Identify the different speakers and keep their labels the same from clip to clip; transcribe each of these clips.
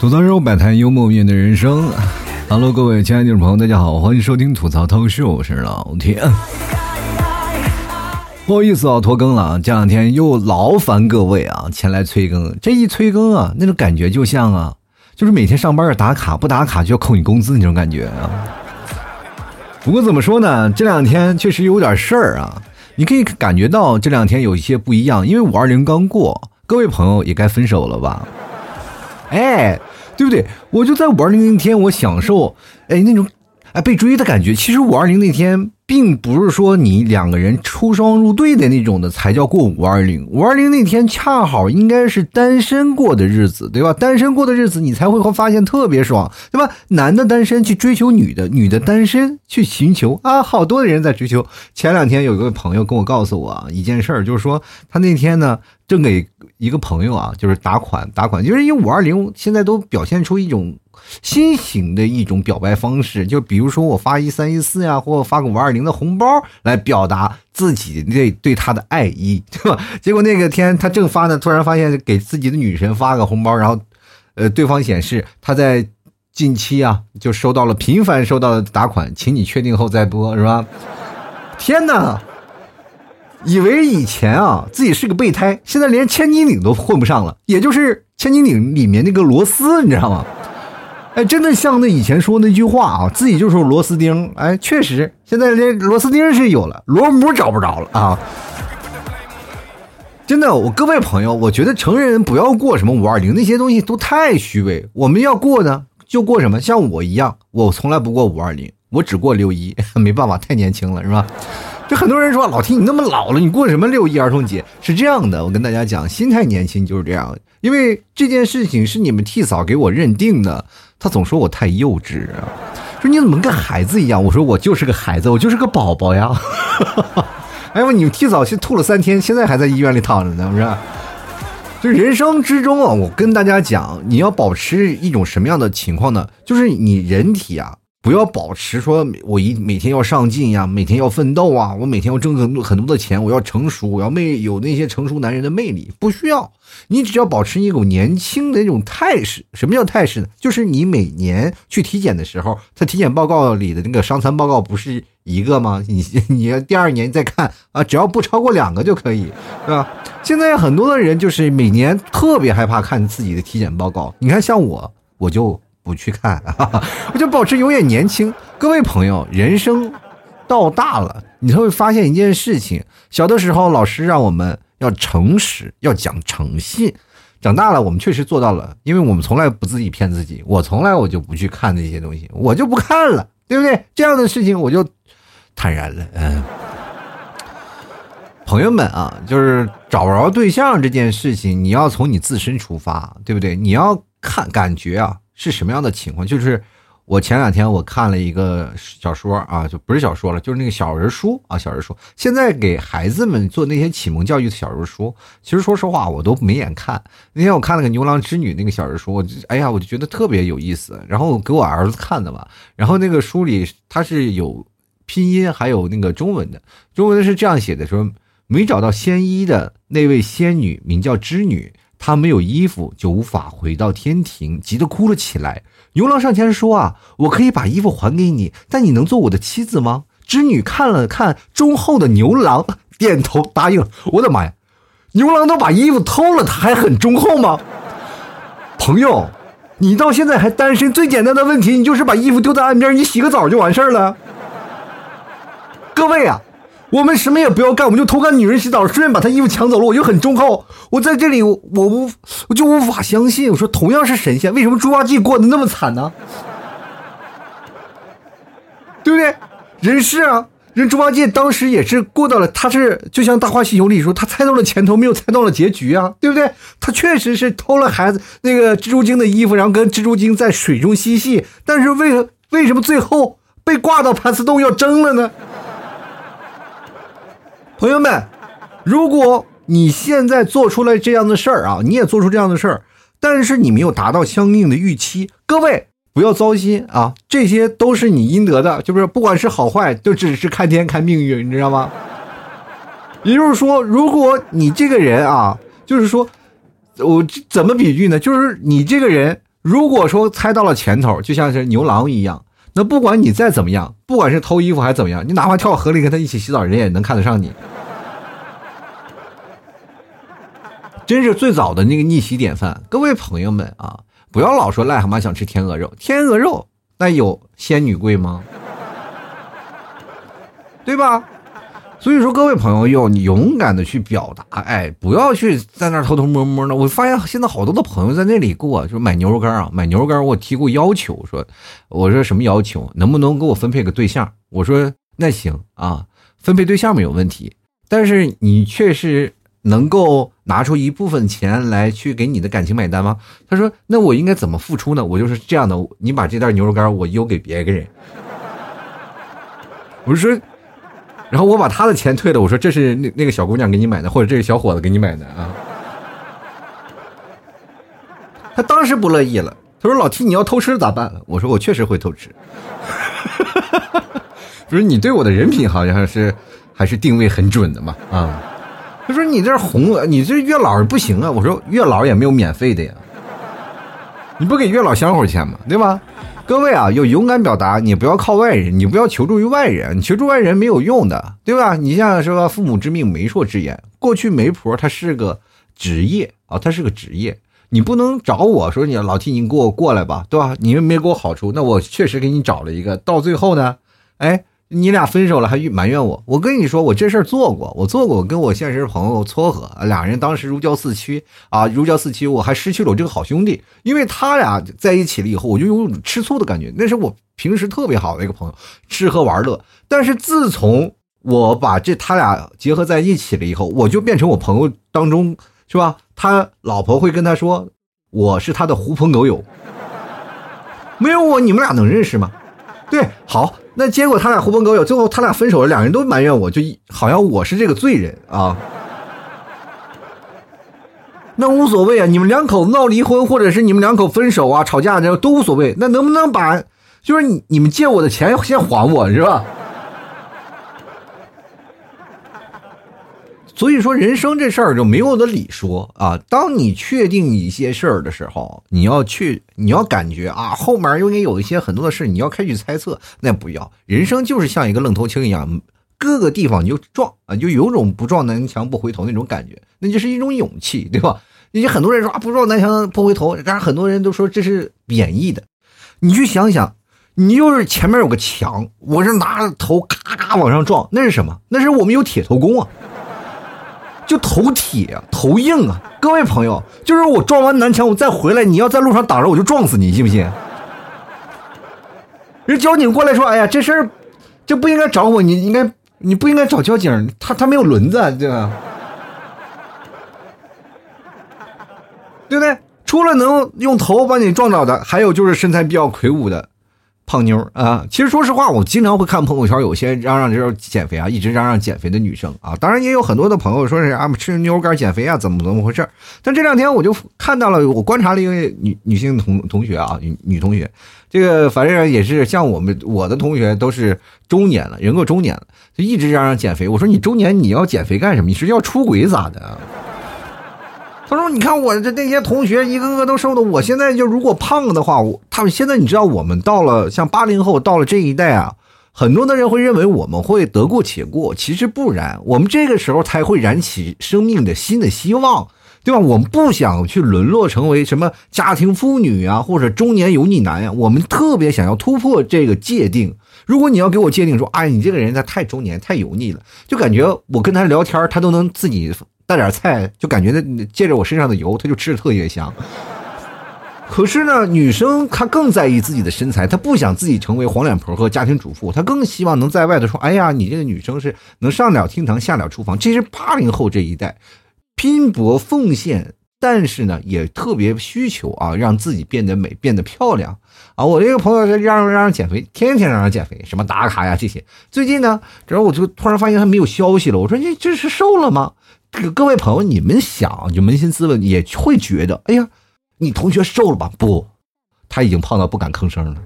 Speaker 1: 吐槽之后摆摊幽默面对人生。Hello，各位亲爱的听众朋友，大家好，欢迎收听吐槽涛秀，我是老田。不好意思啊，拖更了啊，这两天又劳烦各位啊前来催更。这一催更啊，那种感觉就像啊，就是每天上班打卡，不打卡就要扣你工资那种感觉啊。不过怎么说呢，这两天确实有点事儿啊。你可以感觉到这两天有一些不一样，因为五二零刚过，各位朋友也该分手了吧？哎，对不对？我就在五二零那天，我享受哎那种哎被追的感觉。其实五二零那天，并不是说你两个人出双入对的那种的才叫过五二零。五二零那天恰好应该是单身过的日子，对吧？单身过的日子，你才会发现特别爽，对吧？男的单身去追求女的，女的单身去寻求啊，好多的人在追求。前两天有一个朋友跟我告诉我啊一件事儿，就是说他那天呢正给一个朋友啊，就是打款打款，就是因为五二零现在都表现出一种新型的一种表白方式，就比如说我发一三一四呀，或发个五二零的红包来表达自己对对他的爱意，对吧？结果那个天他正发呢，突然发现给自己的女神发个红包，然后呃，对方显示他在近期啊就收到了频繁收到的打款，请你确定后再拨，是吧？天哪！以为以前啊自己是个备胎，现在连千斤顶都混不上了，也就是千斤顶里面那个螺丝，你知道吗？哎，真的像那以前说那句话啊，自己就是螺丝钉。哎，确实，现在连螺丝钉是有了，螺母找不着了啊！真的，我各位朋友，我觉得成人不要过什么五二零那些东西都太虚伪。我们要过呢，就过什么？像我一样，我从来不过五二零，我只过六一，没办法，太年轻了，是吧？就很多人说老听你那么老了，你过什么六一儿童节？是这样的，我跟大家讲，心态年轻就是这样。因为这件事情是你们替嫂给我认定的，她总说我太幼稚，说你怎么跟孩子一样？我说我就是个孩子，我就是个宝宝呀。哎呦，你们替嫂去吐了三天，现在还在医院里躺着呢，不是？就人生之中啊，我跟大家讲，你要保持一种什么样的情况呢？就是你人体啊。不要保持说，我一每天要上进呀，每天要奋斗啊，我每天要挣很多很多的钱，我要成熟，我要魅有那些成熟男人的魅力，不需要。你只要保持一种年轻的那种态势。什么叫态势呢？就是你每年去体检的时候，他体检报告里的那个伤残报告不是一个吗？你你第二年再看啊，只要不超过两个就可以，对吧？现在很多的人就是每年特别害怕看自己的体检报告。你看，像我，我就。不去看，我就保持永远年轻。各位朋友，人生到大了，你会发现一件事情：小的时候，老师让我们要诚实，要讲诚信；长大了，我们确实做到了，因为我们从来不自己骗自己。我从来我就不去看那些东西，我就不看了，对不对？这样的事情我就坦然了。嗯，朋友们啊，就是找不着对象这件事情，你要从你自身出发，对不对？你要看感觉啊。是什么样的情况？就是我前两天我看了一个小说啊，就不是小说了，就是那个小人书啊，小人书。现在给孩子们做那些启蒙教育的小人书，其实说实话我都没眼看。那天我看了个牛郎织女那个小人书，我就哎呀，我就觉得特别有意思。然后给我儿子看的嘛，然后那个书里它是有拼音还有那个中文的，中文的是这样写的：说没找到仙衣的那位仙女名叫织女。他没有衣服，就无法回到天庭，急得哭了起来。牛郎上前说：“啊，我可以把衣服还给你，但你能做我的妻子吗？”织女看了看忠厚的牛郎，点头答应了。我的妈呀，牛郎都把衣服偷了，他还很忠厚吗？朋友，你到现在还单身，最简单的问题，你就是把衣服丢在岸边，你洗个澡就完事儿了。各位啊！我们什么也不要干，我们就偷看女人洗澡，顺便把她衣服抢走了，我就很忠厚。我在这里，我无，我就无法相信。我说，同样是神仙，为什么猪八戒过得那么惨呢？对不对？人是啊，人猪八戒当时也是过到了，他是就像《大话西游》里说，他猜到了前头，没有猜到了结局啊，对不对？他确实是偷了孩子那个蜘蛛精的衣服，然后跟蜘蛛精在水中嬉戏，但是为何为什么最后被挂到盘丝洞要蒸了呢？朋友们，如果你现在做出来这样的事儿啊，你也做出这样的事儿，但是你没有达到相应的预期。各位不要糟心啊，这些都是你应得的，就是不管是好坏，都只是看天看命运，你知道吗？也就是说，如果你这个人啊，就是说，我怎么比喻呢？就是你这个人，如果说猜到了前头，就像是牛郎一样，那不管你再怎么样，不管是偷衣服还是怎么样，你哪怕跳河里跟他一起洗澡，人也能看得上你。真是最早的那个逆袭典范，各位朋友们啊，不要老说癞蛤蟆想吃天鹅肉，天鹅肉那有仙女贵吗？对吧？所以说，各位朋友要你勇敢的去表达，哎，不要去在那偷偷摸摸的。我发现现在好多的朋友在那里给我就买牛肉干啊，买牛肉干，我提过要求，说，我说什么要求？能不能给我分配个对象？我说那行啊，分配对象没有问题，但是你确实能够拿出一部分钱来去给你的感情买单吗？他说，那我应该怎么付出呢？我就是这样的，你把这袋牛肉干我邮给别个人，我说。然后我把他的钱退了，我说这是那那个小姑娘给你买的，或者这个小伙子给你买的啊。他当时不乐意了，他说：“老 T，你要偷吃咋办？”我说：“我确实会偷吃。” 不是你对我的人品好像是还是定位很准的嘛啊？他说：“你这红，你这月老不行啊。”我说：“月老也没有免费的呀，你不给月老香火钱吗？对吧？”各位啊，要勇敢表达，你不要靠外人，你不要求助于外人，你求助外人没有用的，对吧？你像说父母之命，媒妁之言，过去媒婆她是个职业啊，她是个职业，你不能找我说你老替你给我过来吧，对吧？你又没给我好处，那我确实给你找了一个，到最后呢，哎。你俩分手了还埋怨我？我跟你说，我这事儿做过，我做过，我跟我现实朋友撮合，俩人当时如胶似漆啊，如胶似漆，我还失去了我这个好兄弟，因为他俩在一起了以后，我就有种吃醋的感觉。那是我平时特别好的一个朋友，吃喝玩乐。但是自从我把这他俩结合在一起了以后，我就变成我朋友当中是吧？他老婆会跟他说，我是他的狐朋狗友，没有我你们俩能认识吗？对，好。那结果他俩狐朋狗友，最后他俩分手了，两人都埋怨我，就好像我是这个罪人啊。那无所谓啊，你们两口子闹离婚，或者是你们两口分手啊、吵架这都无所谓。那能不能把，就是你你们借我的钱先还我是吧？所以说，人生这事儿就没有的理说啊。当你确定一些事儿的时候，你要去，你要感觉啊，后面应该有一些很多的事，你要开始猜测。那不要，人生就是像一个愣头青一样，各个地方你就撞啊，就有种不撞南墙不回头那种感觉，那就是一种勇气，对吧？那些很多人说啊，不撞南墙不回头，但是很多人都说这是贬义的。你去想想，你就是前面有个墙，我是拿着头咔咔往上撞，那是什么？那是我们有铁头功啊。就头铁，头硬啊！各位朋友，就是我撞完南墙，我再回来，你要在路上挡着，我就撞死你，信不信？人交警过来说：“哎呀，这事儿，这不应该找我，你应该，你不应该找交警，他他没有轮子，对吧？对不对？除了能用头把你撞倒的，还有就是身材比较魁梧的。”胖妞啊，其实说实话，我经常会看朋友圈，有些嚷嚷就是减肥啊，一直嚷嚷减肥的女生啊，当然也有很多的朋友说是啊吃牛肉干减肥啊，怎么怎么回事？但这两天我就看到了，我观察了一位女女性同同学啊，女女同学，这个反正也是像我们我的同学都是中年了，人过中年了，就一直嚷嚷减肥。我说你中年你要减肥干什么？你是要出轨咋的？他说：“你看我这那些同学一个个都瘦的，我现在就如果胖的话，我他们现在你知道，我们到了像八零后到了这一代啊，很多的人会认为我们会得过且过，其实不然，我们这个时候才会燃起生命的新的希望，对吧？我们不想去沦落成为什么家庭妇女啊，或者中年油腻男呀，我们特别想要突破这个界定。如果你要给我界定说，哎，你这个人他太中年太油腻了，就感觉我跟他聊天，他都能自己。”带点菜，就感觉那借着我身上的油，他就吃的特别香。可是呢，女生她更在意自己的身材，她不想自己成为黄脸婆和家庭主妇，她更希望能在外头说：“哎呀，你这个女生是能上得了厅堂，下得了厨房。”这是八零后这一代拼搏奉献，但是呢，也特别需求啊，让自己变得美，变得漂亮啊。我这个朋友是嚷嚷嚷嚷减肥，天天嚷嚷减肥，什么打卡呀这些。最近呢，然后我就突然发现他没有消息了，我说：“你这是瘦了吗？”各位朋友，你们想就扪心自问，也会觉得，哎呀，你同学瘦了吧？不，他已经胖到不敢吭声了。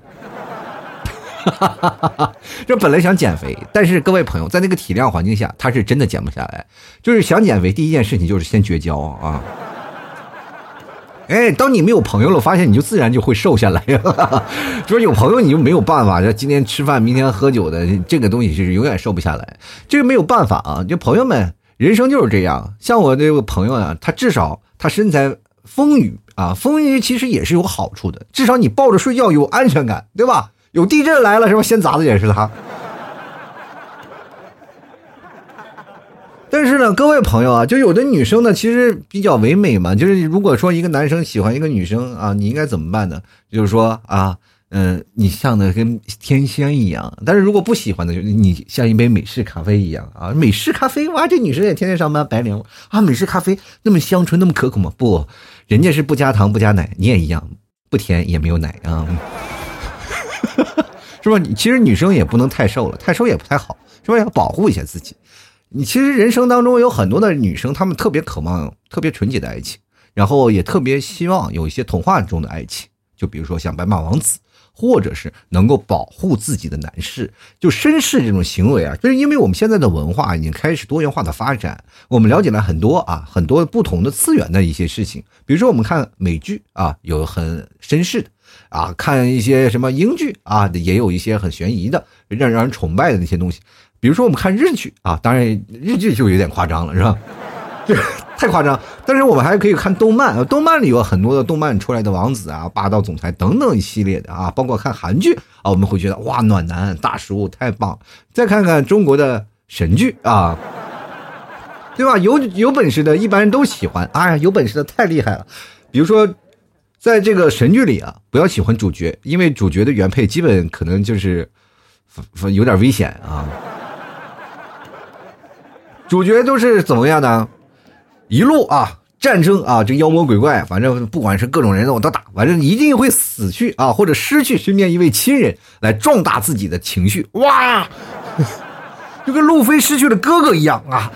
Speaker 1: 哈哈哈这本来想减肥，但是各位朋友，在那个体量环境下，他是真的减不下来。就是想减肥，第一件事情就是先绝交啊。哎，当你没有朋友了，发现你就自然就会瘦下来。就是有朋友你就没有办法，这今天吃饭，明天喝酒的这个东西就是永远瘦不下来。这个没有办法啊，就朋友们，人生就是这样。像我这个朋友啊，他至少他身材丰腴啊，丰腴其实也是有好处的，至少你抱着睡觉有安全感，对吧？有地震来了是吧？先砸的也是他。但是呢，各位朋友啊，就有的女生呢，其实比较唯美嘛。就是如果说一个男生喜欢一个女生啊，你应该怎么办呢？就是说啊，嗯、你像的跟天仙一样。但是如果不喜欢的，就是你像一杯美式咖啡一样啊。美式咖啡，哇，这女生也天天上班白领啊。美式咖啡那么香醇，那么可口吗？不，人家是不加糖不加奶，你也一样，不甜也没有奶啊。是吧？其实女生也不能太瘦了，太瘦也不太好，是吧？要保护一下自己。你其实人生当中有很多的女生，她们特别渴望特别纯洁的爱情，然后也特别希望有一些童话中的爱情，就比如说像白马王子，或者是能够保护自己的男士，就绅士这种行为啊，就是因为我们现在的文化已经开始多元化的发展，我们了解了很多啊很多不同的次元的一些事情，比如说我们看美剧啊，有很绅士的。啊，看一些什么英剧啊，也有一些很悬疑的，让让人崇拜的那些东西。比如说我们看日剧啊，当然日剧就有点夸张了，是吧？这 太夸张。但是我们还可以看动漫，呃动漫里有很多的动漫出来的王子啊、霸道总裁等等一系列的啊，包括看韩剧啊，我们会觉得哇，暖男大叔太棒。再看看中国的神剧啊，对吧？有有本事的一般人都喜欢，哎呀，有本事的太厉害了。比如说。在这个神剧里啊，不要喜欢主角，因为主角的原配基本可能就是有点危险啊。主角都是怎么样的？一路啊，战争啊，这妖魔鬼怪，反正不管是各种人我都打，反正一定会死去啊，或者失去身边一位亲人，来壮大自己的情绪。哇，就跟路飞失去了哥哥一样啊。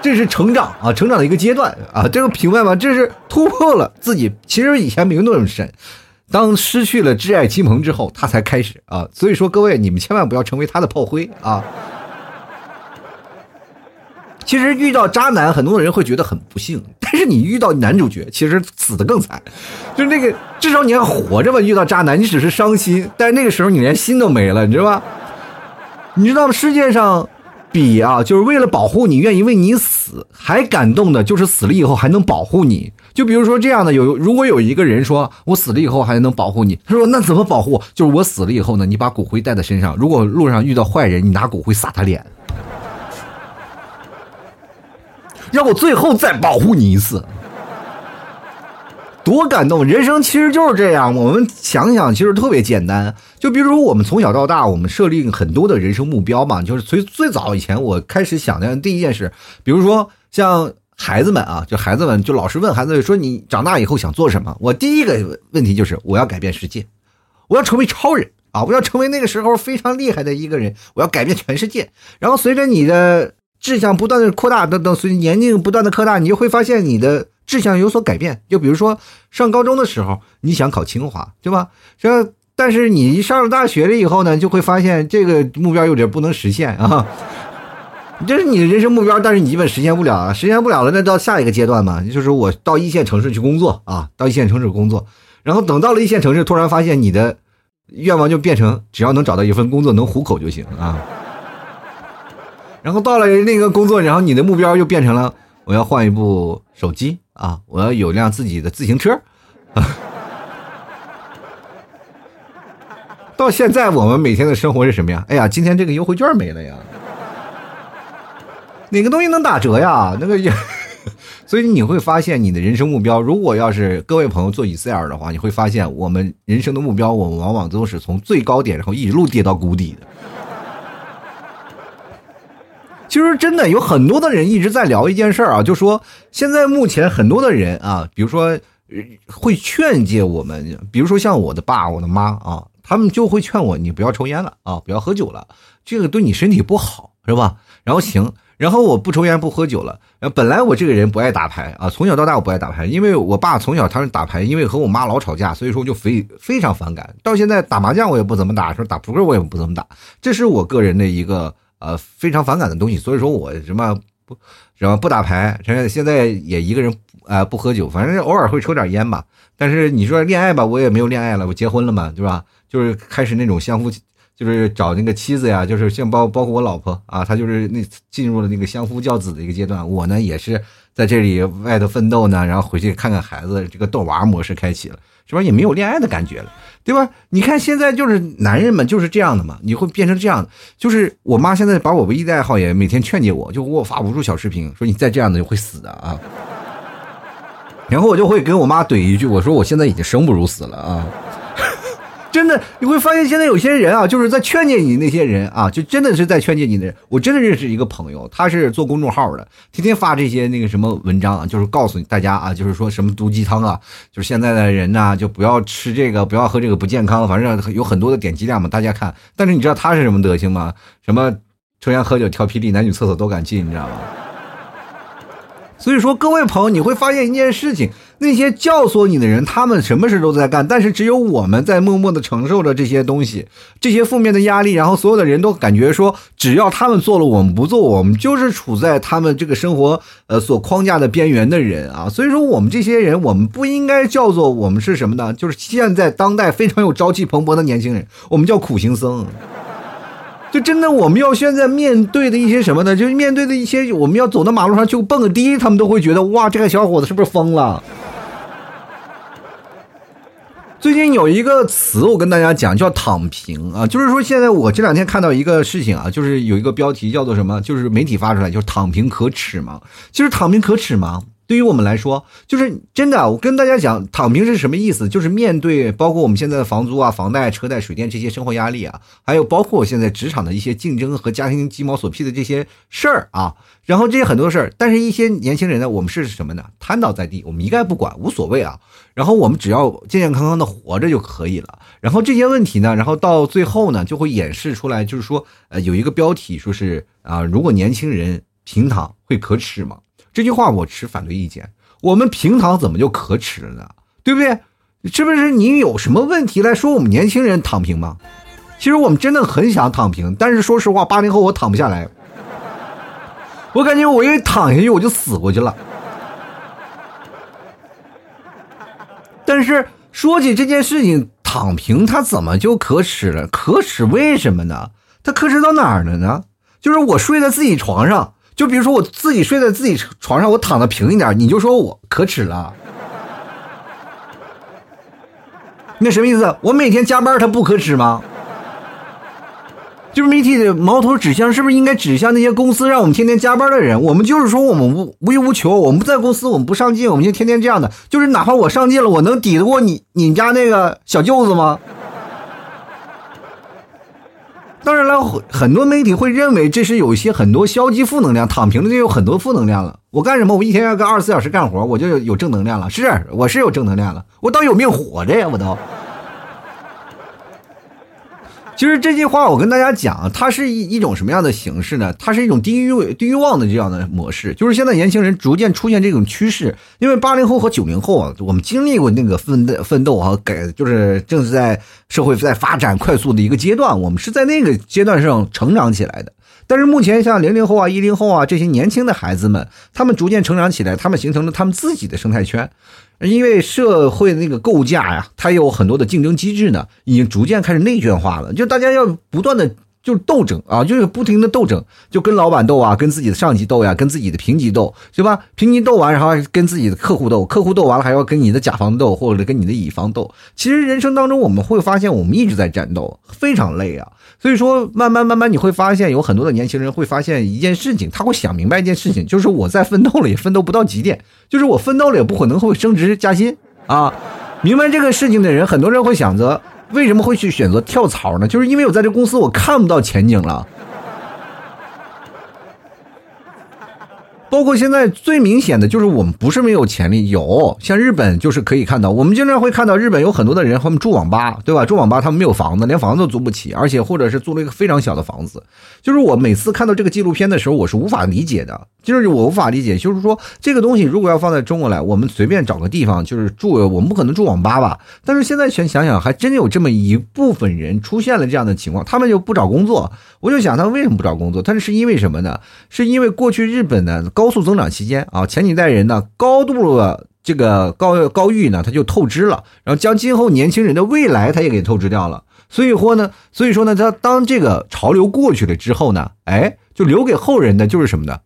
Speaker 1: 这是成长啊，成长的一个阶段啊，这个明白吗？这是突破了自己。其实以前没有那么深，当失去了挚爱亲朋之后，他才开始啊。所以说，各位你们千万不要成为他的炮灰啊。其实遇到渣男，很多人会觉得很不幸，但是你遇到男主角，其实死的更惨。就那个，至少你还活着吧。遇到渣男，你只是伤心，但是那个时候你连心都没了，你知道吧？你知道？世界上。比啊，就是为了保护你，愿意为你死，还感动的，就是死了以后还能保护你。就比如说这样的，有如果有一个人说我死了以后还能保护你，他说那怎么保护？就是我死了以后呢，你把骨灰带在身上，如果路上遇到坏人，你拿骨灰撒他脸，让我最后再保护你一次。多感动！人生其实就是这样，我们想想，其实特别简单。就比如说，我们从小到大，我们设立很多的人生目标嘛。就是最最早以前，我开始想的第一件事，比如说像孩子们啊，就孩子们就老是问孩子说：“你长大以后想做什么？”我第一个问题就是我要改变世界，我要成为超人啊！我要成为那个时候非常厉害的一个人，我要改变全世界。然后随着你的志向不断的扩大，等等，随着年龄不断的扩大，你就会发现你的。志向有所改变，就比如说上高中的时候，你想考清华，对吧？这但是你一上了大学了以后呢，就会发现这个目标有点不能实现啊。这是你的人生目标，但是你基本实现不了啊，实现不了了，那到下一个阶段嘛，就是我到一线城市去工作啊，到一线城市工作，然后等到了一线城市，突然发现你的愿望就变成只要能找到一份工作能糊口就行啊。然后到了那个工作，然后你的目标又变成了我要换一部手机。啊！我要有辆自己的自行车。到现在，我们每天的生活是什么呀？哎呀，今天这个优惠券没了呀！哪个东西能打折呀？那个也，所以你会发现，你的人生目标，如果要是各位朋友做 Excel 的话，你会发现，我们人生的目标，我们往往都是从最高点，然后一路跌到谷底的。其实真的有很多的人一直在聊一件事儿啊，就说现在目前很多的人啊，比如说会劝诫我们，比如说像我的爸、我的妈啊，他们就会劝我，你不要抽烟了啊，不要喝酒了，这个对你身体不好，是吧？然后行，然后我不抽烟不喝酒了。然后本来我这个人不爱打牌啊，从小到大我不爱打牌，因为我爸从小他是打牌，因为和我妈老吵架，所以说我就非非常反感。到现在打麻将我也不怎么打，说打扑克我也不怎么打，这是我个人的一个呃非常反感的东西。所以说我什么不什么不打牌，现在也一个人啊不喝酒，反正偶尔会抽点烟吧。但是你说恋爱吧，我也没有恋爱了，我结婚了嘛，对吧？就是开始那种相互。就是找那个妻子呀，就是像包包括我老婆啊，她就是那进入了那个相夫教子的一个阶段。我呢也是在这里外头奋斗呢，然后回去看看孩子，这个逗娃模式开启了，是吧？也没有恋爱的感觉了，对吧？你看现在就是男人们就是这样的嘛，你会变成这样。就是我妈现在把我唯一的爱好也每天劝诫我，就给我发无数小视频，说你再这样的就会死的啊。然后我就会跟我妈怼一句，我说我现在已经生不如死了啊。真的，你会发现现在有些人啊，就是在劝诫你那些人啊，就真的是在劝诫你的人。我真的认识一个朋友，他是做公众号的，天天发这些那个什么文章，就是告诉大家啊，就是说什么毒鸡汤啊，就是现在的人呐，就不要吃这个，不要喝这个，不健康。反正有很多的点击量嘛，大家看。但是你知道他是什么德行吗？什么抽烟喝酒挑霹雳，男女厕所都敢进，你知道吗？所以说，各位朋友，你会发现一件事情。那些教唆你的人，他们什么事都在干，但是只有我们在默默的承受着这些东西，这些负面的压力。然后所有的人都感觉说，只要他们做了，我们不做，我们就是处在他们这个生活呃所框架的边缘的人啊。所以说，我们这些人，我们不应该叫做我们是什么呢？就是现在当代非常有朝气蓬勃的年轻人，我们叫苦行僧。就真的，我们要现在面对的一些什么呢？就是面对的一些，我们要走到马路上去蹦个迪，他们都会觉得哇，这个小伙子是不是疯了？最近有一个词，我跟大家讲，叫“躺平”啊，就是说现在我这两天看到一个事情啊，就是有一个标题叫做什么，就是媒体发出来，就是“躺平可耻吗？”就是“躺平可耻吗？”对于我们来说，就是真的。我跟大家讲，躺平是什么意思？就是面对包括我们现在的房租啊、房贷、车贷、水电这些生活压力啊，还有包括现在职场的一些竞争和家庭鸡毛所屁的这些事儿啊，然后这些很多事儿，但是一些年轻人呢，我们是什么呢？瘫倒在地，我们一概不管，无所谓啊。然后我们只要健健康康的活着就可以了。然后这些问题呢，然后到最后呢，就会演示出来，就是说，呃，有一个标题说是啊，如果年轻人平躺会可耻吗？这句话我持反对意见。我们平躺怎么就可耻了呢？对不对？是不是你有什么问题来说我们年轻人躺平吗？其实我们真的很想躺平，但是说实话，八零后我躺不下来。我感觉我一躺下去我就死过去了。但是说起这件事情，躺平它怎么就可耻了？可耻为什么呢？它可耻到哪儿了呢？就是我睡在自己床上。就比如说我自己睡在自己床上，我躺的平一点，你就说我可耻了。那什么意思？我每天加班，他不可耻吗？就是媒体的矛头指向，是不是应该指向那些公司让我们天天加班的人？我们就是说我们无无欲无求，我们不在公司，我们不上进，我们就天天这样的。就是哪怕我上进了，我能抵得过你你家那个小舅子吗？当然了，很多媒体会认为这是有一些很多消极负能量，躺平了就有很多负能量了。我干什么？我一天要干二十四小时干活，我就有正能量了。是，我是有正能量了，我倒有命活着呀，我都。其实这句话我跟大家讲，它是一一种什么样的形式呢？它是一种低欲低欲望的这样的模式，就是现在年轻人逐渐出现这种趋势。因为八零后和九零后啊，我们经历过那个奋斗奋斗啊，改就是正是在社会在发展快速的一个阶段，我们是在那个阶段上成长起来的。但是目前像零零后啊、一零后啊这些年轻的孩子们，他们逐渐成长起来，他们形成了他们自己的生态圈。因为社会那个构架呀，它有很多的竞争机制呢，已经逐渐开始内卷化了。就大家要不断的就是斗争啊，就是不停的斗争，就跟老板斗啊，跟自己的上级斗呀，跟自己的平级斗，对吧？平级斗完，然后跟自己的客户斗，客户斗完了还要跟你的甲方斗，或者跟你的乙方斗。其实人生当中我们会发现，我们一直在战斗，非常累啊。所以说，慢慢慢慢你会发现，有很多的年轻人会发现一件事情，他会想明白一件事情，就是我在奋斗了也奋斗不到极点，就是我奋斗了也不可能会升职加薪啊。明白这个事情的人，很多人会想着，为什么会去选择跳槽呢？就是因为我在这公司我看不到前景了。包括现在最明显的就是我们不是没有潜力，有像日本就是可以看到，我们经常会看到日本有很多的人，他们住网吧，对吧？住网吧他们没有房子，连房子都租不起，而且或者是租了一个非常小的房子。就是我每次看到这个纪录片的时候，我是无法理解的，就是我无法理解，就是说这个东西如果要放在中国来，我们随便找个地方就是住，我们不可能住网吧吧？但是现在想想想，还真有这么一部分人出现了这样的情况，他们就不找工作。我就想他为什么不找工作？他是是因为什么呢？是因为过去日本呢高速增长期间啊，前几代人呢高度的这个高高欲呢，他就透支了，然后将今后年轻人的未来他也给透支掉了。所以说呢，所以说呢，他当这个潮流过去了之后呢，哎，就留给后人的就是什么呢？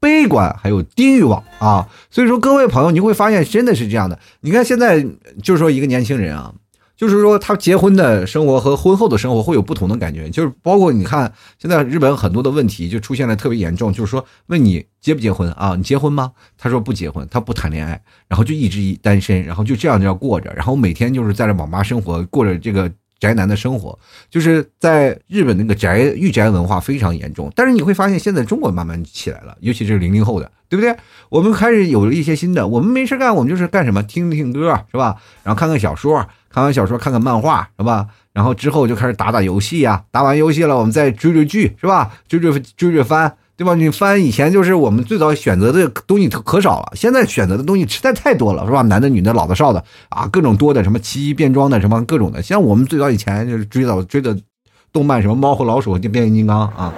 Speaker 1: 悲观还有低欲望啊。所以说，各位朋友，你会发现真的是这样的。你看现在就是说一个年轻人啊。就是说，他结婚的生活和婚后的生活会有不同的感觉。就是包括你看，现在日本很多的问题就出现了特别严重。就是说，问你结不结婚啊？你结婚吗？他说不结婚，他不谈恋爱，然后就一直单身，然后就这样这样过着，然后每天就是在这网吧生活，过着这个宅男的生活。就是在日本那个宅御宅文化非常严重。但是你会发现，现在中国慢慢起来了，尤其是零零后的，对不对？我们开始有了一些新的。我们没事干，我们就是干什么？听听歌，是吧？然后看看小说。看完小说，看看漫画，是吧？然后之后就开始打打游戏呀，打完游戏了，我们再追追剧，是吧？追追追追番，对吧？你翻以前就是我们最早选择的东西可少了，现在选择的东西实在太多了，是吧？男的、女的、老的、少的啊，各种多的，什么奇异变装的，什么各种的。像我们最早以前就是追到追的动漫，什么猫和老鼠、变形金刚啊。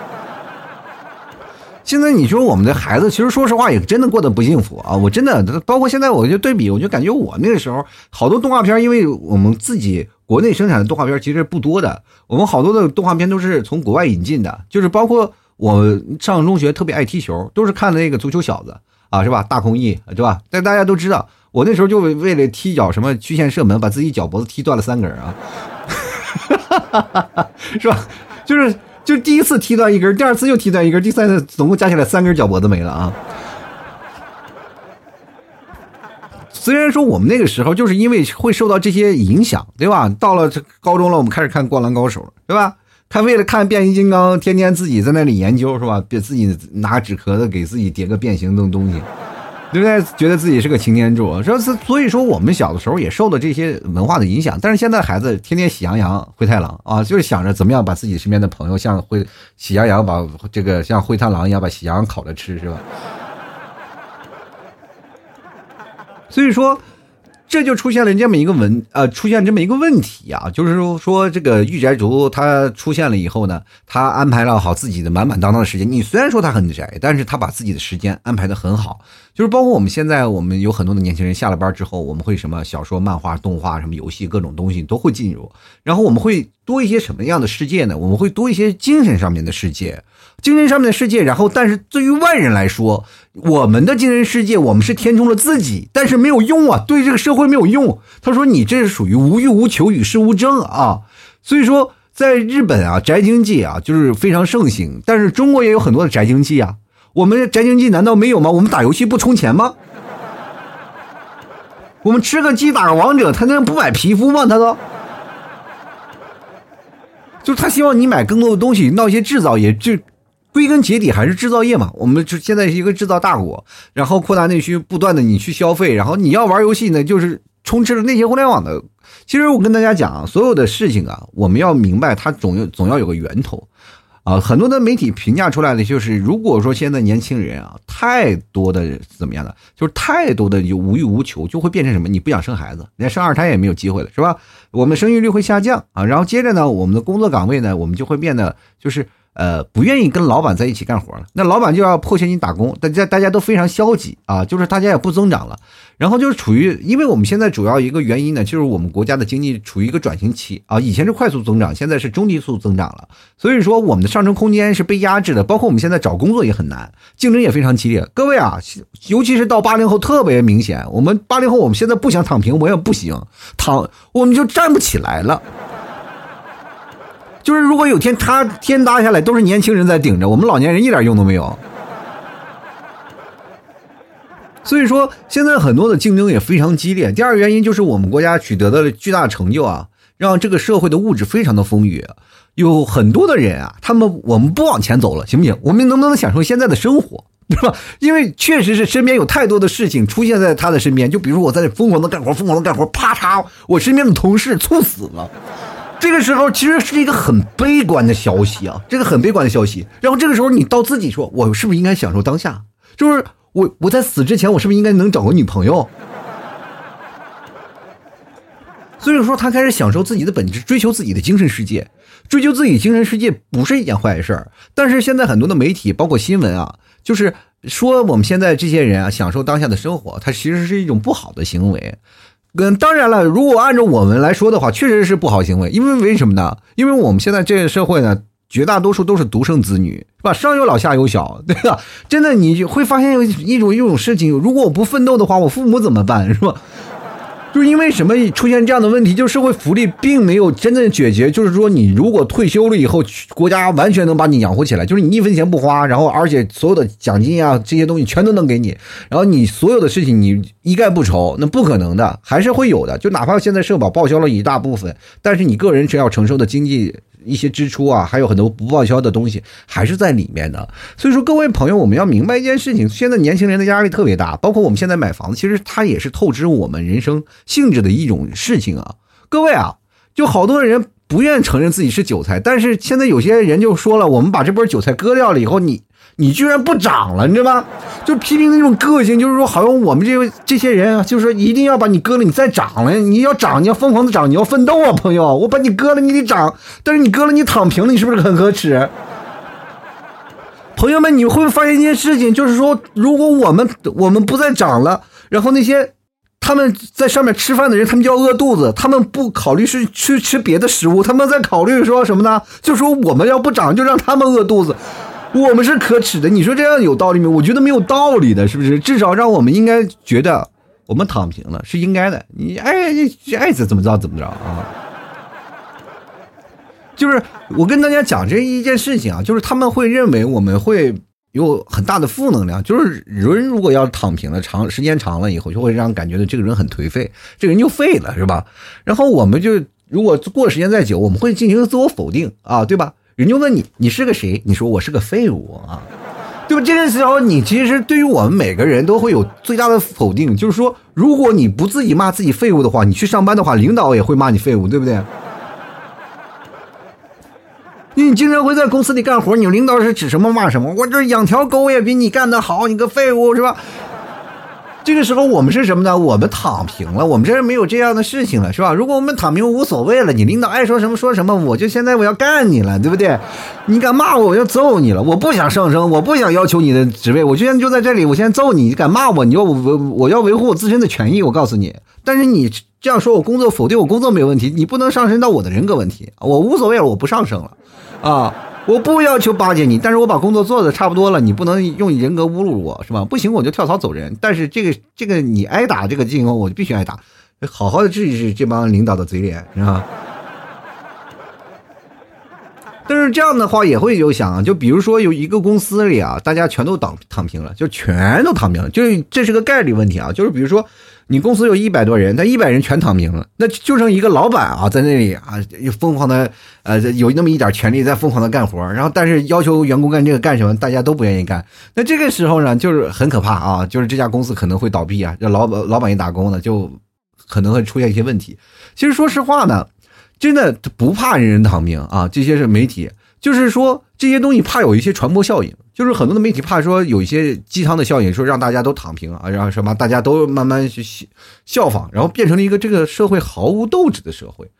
Speaker 1: 现在你说我们的孩子，其实说实话也真的过得不幸福啊！我真的，包括现在我就对比，我就感觉我那个时候好多动画片，因为我们自己国内生产的动画片其实不多的，我们好多的动画片都是从国外引进的，就是包括我上中学特别爱踢球，都是看的那个足球小子啊，是吧？大空翼，对吧？但大家都知道，我那时候就为了踢脚什么曲线射门，把自己脚脖子踢断了三根啊，是吧？就是。就第一次踢断一根，第二次又踢断一根，第三次总共加起来三根脚脖子没了啊！虽然说我们那个时候就是因为会受到这些影响，对吧？到了高中了，我们开始看《灌篮高手》，对吧？他为了看变形金刚，天天自己在那里研究，是吧？别自己拿纸壳子给自己叠个变形的东西。对不对？觉得自己是个擎天柱，这是所以说我们小的时候也受到这些文化的影响。但是现在孩子天天喜羊羊、灰太狼啊，就是想着怎么样把自己身边的朋友像灰喜羊羊把这个像灰太狼一样把喜羊羊烤着吃，是吧？所以说。这就出现了这么一个问，呃，出现这么一个问题啊，就是说说这个御宅族他出现了以后呢，他安排了好自己的满满当当的时间。你虽然说他很宅，但是他把自己的时间安排的很好。就是包括我们现在，我们有很多的年轻人下了班之后，我们会什么小说、漫画、动画、什么游戏，各种东西都会进入。然后我们会多一些什么样的世界呢？我们会多一些精神上面的世界。精神上面的世界，然后，但是对于外人来说，我们的精神世界，我们是填充了自己，但是没有用啊，对这个社会没有用。他说你这是属于无欲无求、与世无争啊。所以说，在日本啊，宅经济啊，就是非常盛行。但是中国也有很多的宅经济啊，我们宅经济难道没有吗？我们打游戏不充钱吗？我们吃个鸡打个王者，他能不买皮肤吗？他都。就他希望你买更多的东西，闹一些制造业，就。归根结底还是制造业嘛，我们就现在是一个制造大国，然后扩大内需，不断的你去消费，然后你要玩游戏呢，就是充斥着那些互联网的。其实我跟大家讲啊，所有的事情啊，我们要明白它总要总要有个源头啊。很多的媒体评价出来的就是，如果说现在年轻人啊，太多的怎么样的，就是太多的就无欲无求，就会变成什么？你不想生孩子，连生二胎也没有机会了，是吧？我们生育率会下降啊，然后接着呢，我们的工作岗位呢，我们就会变得就是。呃，不愿意跟老板在一起干活了，那老板就要迫切你打工，大家大家都非常消极啊，就是大家也不增长了，然后就是处于，因为我们现在主要一个原因呢，就是我们国家的经济处于一个转型期啊，以前是快速增长，现在是中低速增长了，所以说我们的上升空间是被压制的，包括我们现在找工作也很难，竞争也非常激烈。各位啊，尤其是到八零后特别明显，我们八零后我们现在不想躺平，我也不行，躺我们就站不起来了。就是如果有天塌天塌下来，都是年轻人在顶着，我们老年人一点用都没有。所以说，现在很多的竞争也非常激烈。第二个原因就是我们国家取得的巨大成就啊，让这个社会的物质非常的丰裕，有很多的人啊，他们我们不往前走了，行不行？我们能不能享受现在的生活？对吧？因为确实是身边有太多的事情出现在他的身边，就比如我在疯狂的干活，疯狂的干活，啪嚓，我身边的同事猝死了。这个时候其实是一个很悲观的消息啊，这个很悲观的消息。然后这个时候你到自己说，我是不是应该享受当下？就是我我在死之前，我是不是应该能找个女朋友？所以说，他开始享受自己的本质，追求自己的精神世界，追求自己精神世界不是一件坏事儿。但是现在很多的媒体，包括新闻啊，就是说我们现在这些人啊，享受当下的生活，它其实是一种不好的行为。嗯，当然了，如果按照我们来说的话，确实是不好行为。因为为什么呢？因为我们现在这个社会呢，绝大多数都是独生子女，是吧？上有老下有小，对吧？真的，你会发现有一种一种事情，如果我不奋斗的话，我父母怎么办，是吧？就是因为什么出现这样的问题？就是社会福利并没有真正解决。就是说，你如果退休了以后，国家完全能把你养活起来，就是你一分钱不花，然后而且所有的奖金啊这些东西全都能给你，然后你所有的事情你一概不愁，那不可能的，还是会有的。就哪怕现在社保报销了一大部分，但是你个人只要承受的经济。一些支出啊，还有很多不报销的东西，还是在里面的。所以说，各位朋友，我们要明白一件事情：现在年轻人的压力特别大，包括我们现在买房子，其实它也是透支我们人生性质的一种事情啊。各位啊，就好多人不愿承认自己是韭菜，但是现在有些人就说了，我们把这波韭菜割掉了以后，你。你居然不涨了，你知道吗？就批评那种个性，就是说，好像我们这这些人啊，就是说一定要把你割了，你再涨了，你要涨，你要疯狂的涨，你要奋斗啊，朋友！我把你割了，你得涨，但是你割了，你躺平了，你是不是很可耻？朋友们，你会发现一件事情，就是说，如果我们我们不再涨了，然后那些他们在上面吃饭的人，他们就要饿肚子，他们不考虑是去吃别的食物，他们在考虑说什么呢？就说我们要不涨，就让他们饿肚子。我们是可耻的，你说这样有道理吗？我觉得没有道理的，是不是？至少让我们应该觉得我们躺平了是应该的。你爱爱怎怎么着怎么着啊？就是我跟大家讲这一件事情啊，就是他们会认为我们会有很大的负能量，就是人如果要躺平了，长时间长了以后，就会让感觉到这个人很颓废，这个人就废了，是吧？然后我们就如果过时间再久，我们会进行自我否定啊，对吧？人就问你，你是个谁？你说我是个废物啊，对吧？这个时候，你其实对于我们每个人都会有最大的否定，就是说，如果你不自己骂自己废物的话，你去上班的话，领导也会骂你废物，对不对？因为你经常会在公司里干活，你领导是指什么骂什么？我这养条狗也比你干得好，你个废物是吧？这个时候我们是什么呢？我们躺平了，我们这儿没有这样的事情了，是吧？如果我们躺平无所谓了，你领导爱说什么说什么，我就现在我要干你了，对不对？你敢骂我，我要揍你了。我不想上升，我不想要求你的职位，我现在就在这里，我现在揍你，你敢骂我，你要我我要维护我自身的权益，我告诉你。但是你这样说我工作否定我工作没有问题，你不能上升到我的人格问题，我无所谓了，我不上升了，啊。我不要求巴结你，但是我把工作做的差不多了，你不能用人格侮辱我，是吧？不行，我就跳槽走人。但是这个这个你挨打这个进攻，我就必须挨打，好好的治一治这帮领导的嘴脸，是吧？但是这样的话也会有想，就比如说有一个公司里啊，大家全都躺躺平了，就全都躺平了，就是这是个概率问题啊，就是比如说。你公司有一百多人，那一百人全躺平了，那就剩一个老板啊，在那里啊，疯狂的，呃，有那么一点权利在疯狂的干活，然后但是要求员工干这个干什么，大家都不愿意干。那这个时候呢，就是很可怕啊，就是这家公司可能会倒闭啊，这老板老板一打工呢，就可能会出现一些问题。其实说实话呢，真的不怕人人躺平啊，这些是媒体，就是说这些东西怕有一些传播效应。就是很多的媒体怕说有一些鸡汤的效应，说让大家都躺平啊，然后什么大家都慢慢去效仿，然后变成了一个这个社会毫无斗志的社会，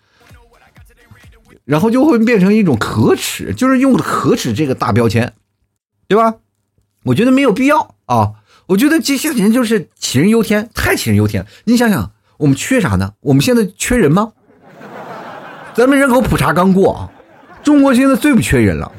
Speaker 1: 然后就会变成一种可耻，就是用可耻这个大标签，对吧？我觉得没有必要啊，我觉得这些人就是杞人忧天，太杞人忧天。你想想，我们缺啥呢？我们现在缺人吗？咱们人口普查刚过啊，中国现在最不缺人了。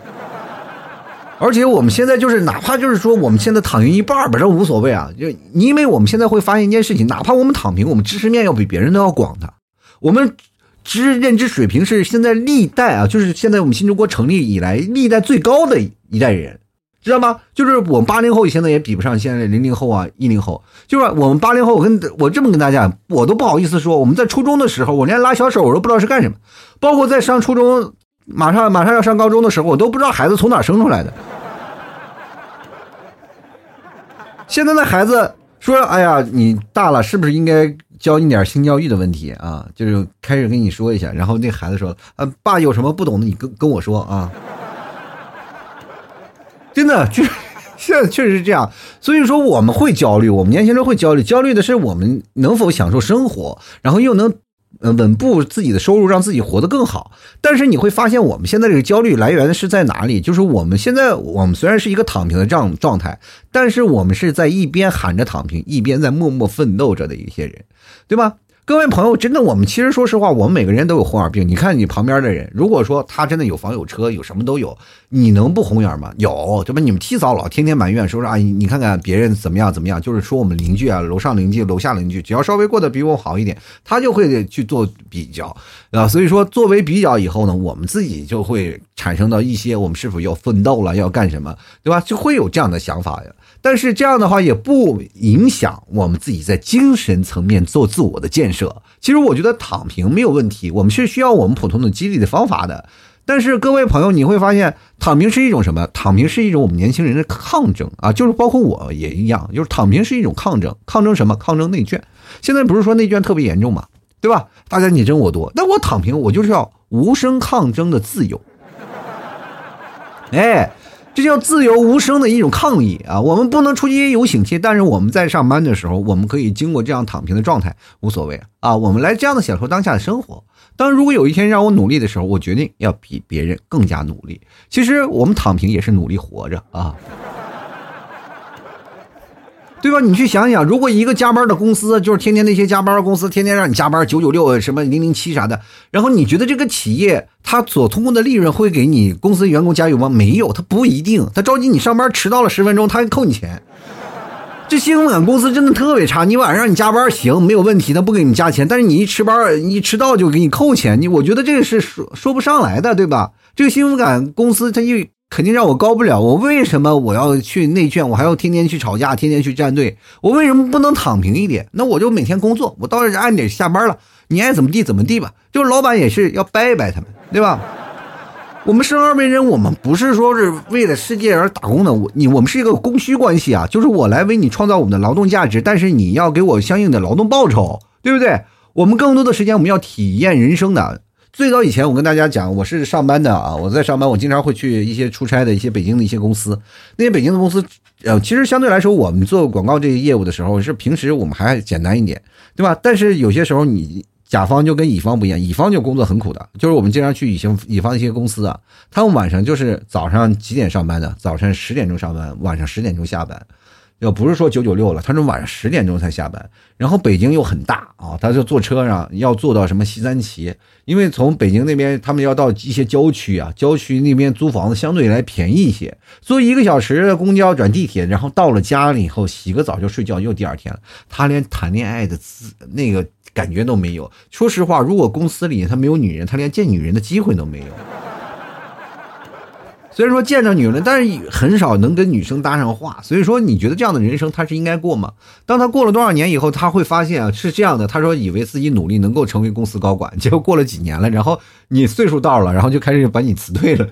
Speaker 1: 而且我们现在就是，哪怕就是说，我们现在躺平一半吧，这无所谓啊。就因为我们现在会发现一件事情，哪怕我们躺平，我们知识面要比别人都要广的。我们知认知水平是现在历代啊，就是现在我们新中国成立以来历代最高的一代人，知道吗？就是我们八零后现在也比不上现在零零后啊、一零后。就是我们八零后，我跟我这么跟大家讲，我都不好意思说，我们在初中的时候，我连拉小手我都不知道是干什么，包括在上初中。马上马上要上高中的时候，我都不知道孩子从哪生出来的。现在的孩子说：“哎呀，你大了，是不是应该教你点性教育的问题啊？”就是开始跟你说一下，然后那孩子说：“呃，爸有什么不懂的，你跟跟我说啊。”真的，这现在确实是这样。所以说，我们会焦虑，我们年轻人会焦虑，焦虑的是我们能否享受生活，然后又能。呃，稳步自己的收入，让自己活得更好。但是你会发现，我们现在这个焦虑来源是在哪里？就是我们现在，我们虽然是一个躺平的状状态，但是我们是在一边喊着躺平，一边在默默奋斗着的一些人，对吧？各位朋友，真的，我们其实说实话，我们每个人都有红眼病。你看你旁边的人，如果说他真的有房有车有什么都有，你能不红眼吗？有，对吧？你们提早老天天埋怨，说说啊，你看看别人怎么样怎么样，就是说我们邻居啊，楼上邻居、楼下邻居，只要稍微过得比我好一点，他就会去做比较啊。所以说，作为比较以后呢，我们自己就会产生到一些，我们是否要奋斗了，要干什么，对吧？就会有这样的想法呀。但是这样的话也不影响我们自己在精神层面做自我的建设。其实我觉得躺平没有问题，我们是需要我们普通的激励的方法的。但是各位朋友，你会发现躺平是一种什么？躺平是一种我们年轻人的抗争啊，就是包括我也一样，就是躺平是一种抗争，抗争什么？抗争内卷。现在不是说内卷特别严重嘛，对吧？大家你争我夺，那我躺平，我就是要无声抗争的自由。哎。这叫自由无声的一种抗议啊！我们不能出街游行去，但是我们在上班的时候，我们可以经过这样躺平的状态，无所谓啊！我们来这样的享受当下的生活。当如果有一天让我努力的时候，我决定要比别人更加努力。其实我们躺平也是努力活着啊。对吧？你去想想，如果一个加班的公司，就是天天那些加班的公司，天天让你加班九九六什么零零七啥的，然后你觉得这个企业他所通过的利润会给你公司员工加油吗？没有，他不一定，他着急你上班迟到了十分钟，他还扣你钱。这幸福感公司真的特别差，你晚上让你加班行没有问题，他不给你加钱，但是你一迟班一迟到就给你扣钱，你我觉得这个是说说不上来的，对吧？这个幸福感公司他又。肯定让我高不了，我为什么我要去内卷？我还要天天去吵架，天天去站队？我为什么不能躺平一点？那我就每天工作，我到按点下班了，你爱怎么地怎么地吧。就是老板也是要掰一掰他们，对吧？我们生而为人，我们不是说是为了世界而打工的，我你我们是一个供需关系啊，就是我来为你创造我们的劳动价值，但是你要给我相应的劳动报酬，对不对？我们更多的时间我们要体验人生的。最早以前，我跟大家讲，我是上班的啊，我在上班，我经常会去一些出差的一些北京的一些公司，那些北京的公司，呃，其实相对来说，我们做广告这个业务的时候，是平时我们还简单一点，对吧？但是有些时候，你甲方就跟乙方不一样，乙方就工作很苦的，就是我们经常去乙方乙方一些公司啊，他们晚上就是早上几点上班的？早上十点钟上班，晚上十点钟下班。要不是说九九六了，他是晚上十点钟才下班，然后北京又很大啊，他就坐车上要坐到什么西三旗，因为从北京那边他们要到一些郊区啊，郊区那边租房子相对来便宜一些，坐一个小时的公交转地铁，然后到了家里以后洗个澡就睡觉，又第二天了。他连谈恋爱的滋那个感觉都没有。说实话，如果公司里他没有女人，他连见女人的机会都没有。虽然说见着女人，但是很少能跟女生搭上话。所以说，你觉得这样的人生他是应该过吗？当他过了多少年以后，他会发现啊，是这样的。他说，以为自己努力能够成为公司高管，结果过了几年了，然后你岁数到了，然后就开始把你辞退了。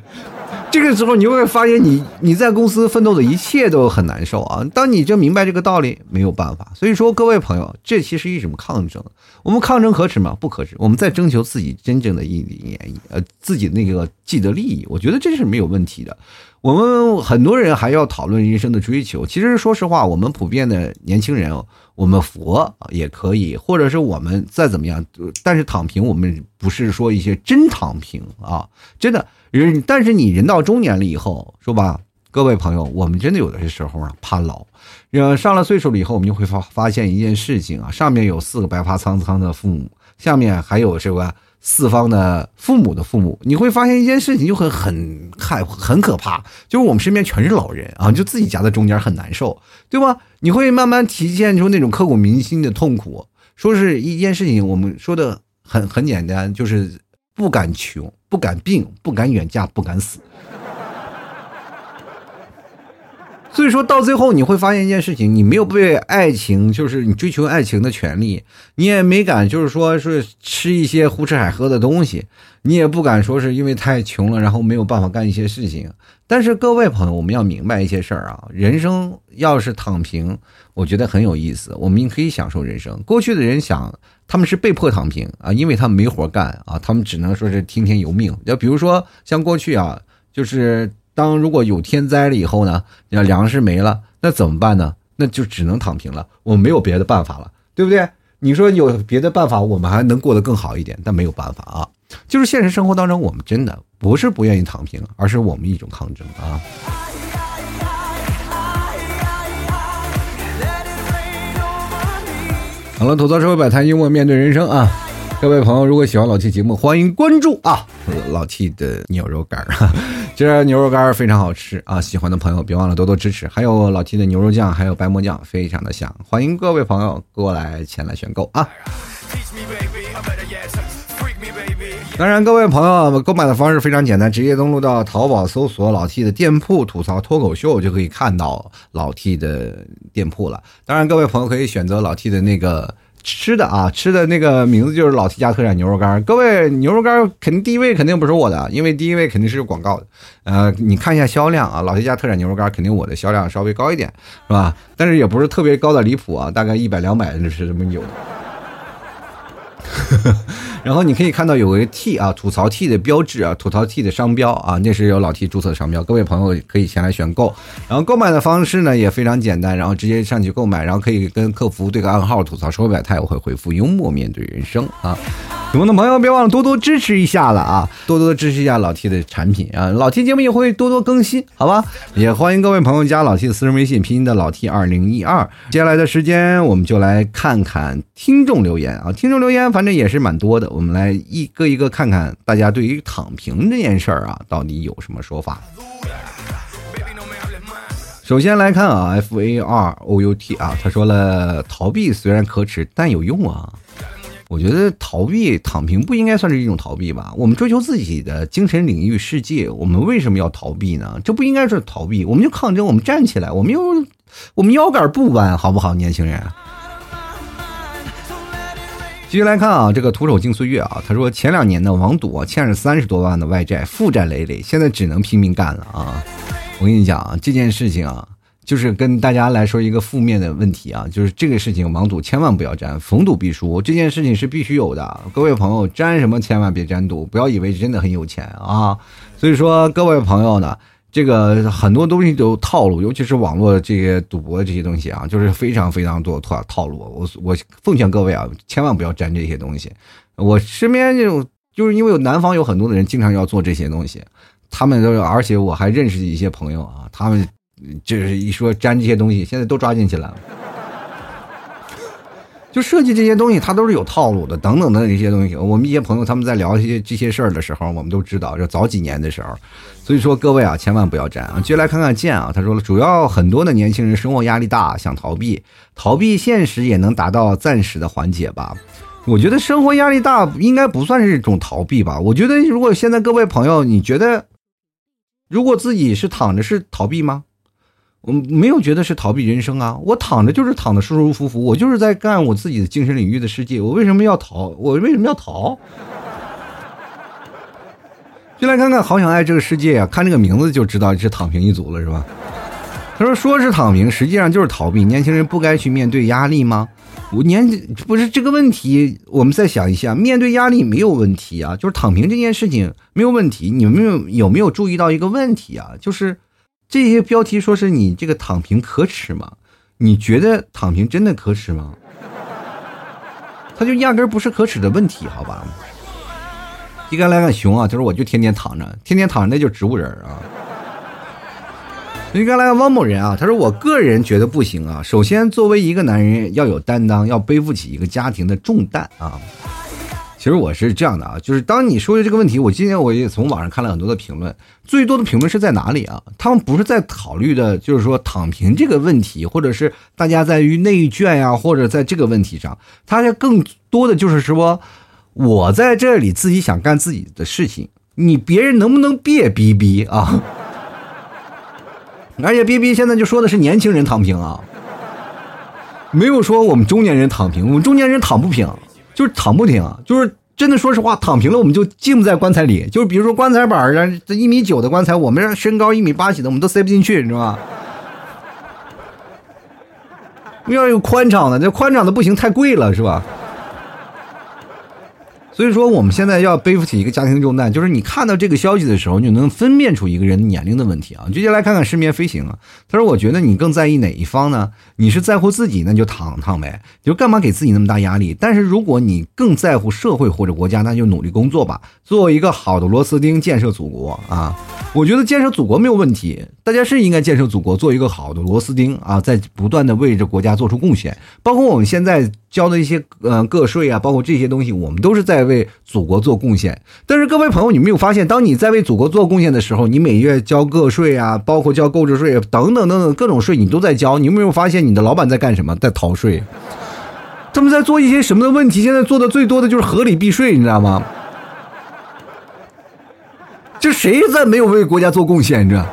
Speaker 1: 这个时候，你会发现，你你在公司奋斗的一切都很难受啊。当你就明白这个道理，没有办法。所以说，各位朋友，这其实一种抗争。我们抗争可耻吗？不可耻。我们在征求自己真正的意义，呃，自己那个既得利益。我觉得这是没有问题的。我们很多人还要讨论人生的追求。其实，说实话，我们普遍的年轻人。我们佛也可以，或者是我们再怎么样，但是躺平，我们不是说一些真躺平啊，真的人。但是你人到中年了以后，是吧，各位朋友，我们真的有的时候啊怕老，呃，上了岁数了以后，我们就会发发现一件事情啊，上面有四个白发苍苍的父母，下面还有这个？四方的父母的父母，你会发现一件事情就很很害很可怕，就是我们身边全是老人啊，就自己夹在中间很难受，对吧？你会慢慢体现出那种刻骨铭心的痛苦。说是一件事情，我们说的很很简单，就是不敢穷，不敢病，不敢远嫁，不敢死。所以说到最后你会发现一件事情，你没有被爱情，就是你追求爱情的权利，你也没敢就是说是吃一些胡吃海喝的东西，你也不敢说是因为太穷了，然后没有办法干一些事情。但是各位朋友，我们要明白一些事儿啊，人生要是躺平，我觉得很有意思，我们可以享受人生。过去的人想他们是被迫躺平啊，因为他们没活干啊，他们只能说是听天由命。要比如说像过去啊，就是。当如果有天灾了以后呢，要粮食没了，那怎么办呢？那就只能躺平了，我们没有别的办法了，对不对？你说有别的办法，我们还能过得更好一点，但没有办法啊。就是现实生活当中，我们真的不是不愿意躺平，而是我们一种抗争啊。好了，吐槽社会百态，幽默面对人生啊。各位朋友，如果喜欢老 T 节目，欢迎关注啊！老 T 的牛肉干儿，这牛肉干儿非常好吃啊！喜欢的朋友别忘了多多支持。还有老 T 的牛肉酱，还有白馍酱，非常的香，欢迎各位朋友过来前来选购啊！当然，各位朋友购买的方式非常简单，直接登录到淘宝搜索老 T 的店铺“吐槽脱口秀”，就可以看到老 T 的店铺了。当然，各位朋友可以选择老 T 的那个。吃的啊，吃的那个名字就是老 T 家特产牛肉干。各位，牛肉干肯定第一位肯定不是我的，因为第一位肯定是有广告的。呃，你看一下销量啊，老 T 家特产牛肉干肯定我的销量稍微高一点，是吧？但是也不是特别高的离谱啊，大概一百两百是这么有的。然后你可以看到有个 T 啊，吐槽 T 的标志啊，吐槽 T 的商标啊，那是有老 T 注册的商标。各位朋友可以前来选购。然后购买的方式呢也非常简单，然后直接上去购买，然后可以跟客服对个暗号，吐槽说百态，我会回复幽默面对人生啊。喜欢的朋友别忘了多多支持一下了啊，多多支持一下老 T 的产品啊，老 T 节目也会多多更新，好吧？也欢迎各位朋友加老 T 的私人微信，拼音的老 T 二零一二。接下来的时间我们就来看看听众留言啊，听众留言反正也是蛮多的，我们来一个一个看看大家对于躺平这件事儿啊到底有什么说法。首先来看啊，F A R O U T 啊，他说了，逃避虽然可耻，但有用啊。我觉得逃避躺平不应该算是一种逃避吧？我们追求自己的精神领域世界，我们为什么要逃避呢？这不应该是逃避，我们就抗争，我们站起来，我们又我们腰杆不弯，好不好，年轻人？继续来看啊，这个徒手进岁月啊，他说前两年的网赌啊，欠着三十多万的外债，负债累累，现在只能拼命干了啊！我跟你讲啊，这件事情啊。就是跟大家来说一个负面的问题啊，就是这个事情网赌千万不要沾，逢赌必输，这件事情是必须有的。各位朋友，沾什么千万别沾赌，不要以为真的很有钱啊。所以说，各位朋友呢，这个很多东西都套路，尤其是网络这些赌博这些东西啊，就是非常非常多套套路。我我奉劝各位啊，千万不要沾这些东西。我身边这种就是因为有南方有很多的人经常要做这些东西，他们都而且我还认识一些朋友啊，他们。就是一说沾这些东西，现在都抓进去了。就设计这些东西，它都是有套路的，等等的这些东西。我们一些朋友他们在聊这些这些事儿的时候，我们都知道，就早几年的时候。所以说各位啊，千万不要沾啊！接来看看剑啊，他说了，主要很多的年轻人生活压力大，想逃避，逃避现实也能达到暂时的缓解吧。我觉得生活压力大应该不算是一种逃避吧。我觉得如果现在各位朋友，你觉得如果自己是躺着是逃避吗？我没有觉得是逃避人生啊，我躺着就是躺的舒舒服服，我就是在干我自己的精神领域的世界，我为什么要逃？我为什么要逃？就来看看，好想爱这个世界啊！看这个名字就知道是躺平一族了，是吧？他说说是躺平，实际上就是逃避。年轻人不该去面对压力吗？我年不是这个问题，我们再想一下，面对压力没有问题啊，就是躺平这件事情没有问题。你们有有没有注意到一个问题啊？就是。这些标题说是你这个躺平可耻吗？你觉得躺平真的可耻吗？他就压根儿不是可耻的问题，好吧？一个来个熊啊，他说我就天天躺着，天天躺着那就植物人啊。一个来个汪某人啊，他说我个人觉得不行啊。首先，作为一个男人要有担当，要背负起一个家庭的重担啊。其实我是这样的啊，就是当你说的这个问题，我今天我也从网上看了很多的评论，最多的评论是在哪里啊？他们不是在考虑的，就是说躺平这个问题，或者是大家在于内卷呀，或者在这个问题上，他更多的就是说，我在这里自己想干自己的事情，你别人能不能别逼逼啊？而且逼逼现在就说的是年轻人躺平啊，没有说我们中年人躺平，我们中年人躺不平，就是躺不平，就是真的说实话，躺平了我们就进不在棺材里，就是比如说棺材板儿啊，这一米九的棺材，我们这身高一米八几的，我们都塞不进去，你知道吧？要有宽敞的，这宽敞的不行，太贵了，是吧？所以说，我们现在要背负起一个家庭重担，就是你看到这个消息的时候，你就能分辨出一个人年龄的问题啊。直接来看看失眠飞行啊，他说：“我觉得你更在意哪一方呢？你是在乎自己，那就躺躺呗，就干嘛给自己那么大压力？但是如果你更在乎社会或者国家，那就努力工作吧，做一个好的螺丝钉，建设祖国啊。我觉得建设祖国没有问题，大家是应该建设祖国，做一个好的螺丝钉啊，在不断的为这国家做出贡献，包括我们现在。”交的一些呃个税啊，包括这些东西，我们都是在为祖国做贡献。但是各位朋友，你没有发现，当你在为祖国做贡献的时候，你每月交个税啊，包括交购置税等等等等各种税，你都在交。你有没有发现你的老板在干什么？在逃税。他们在做一些什么的问题？现在做的最多的就是合理避税，你知道吗？这谁在没有为国家做贡献？这。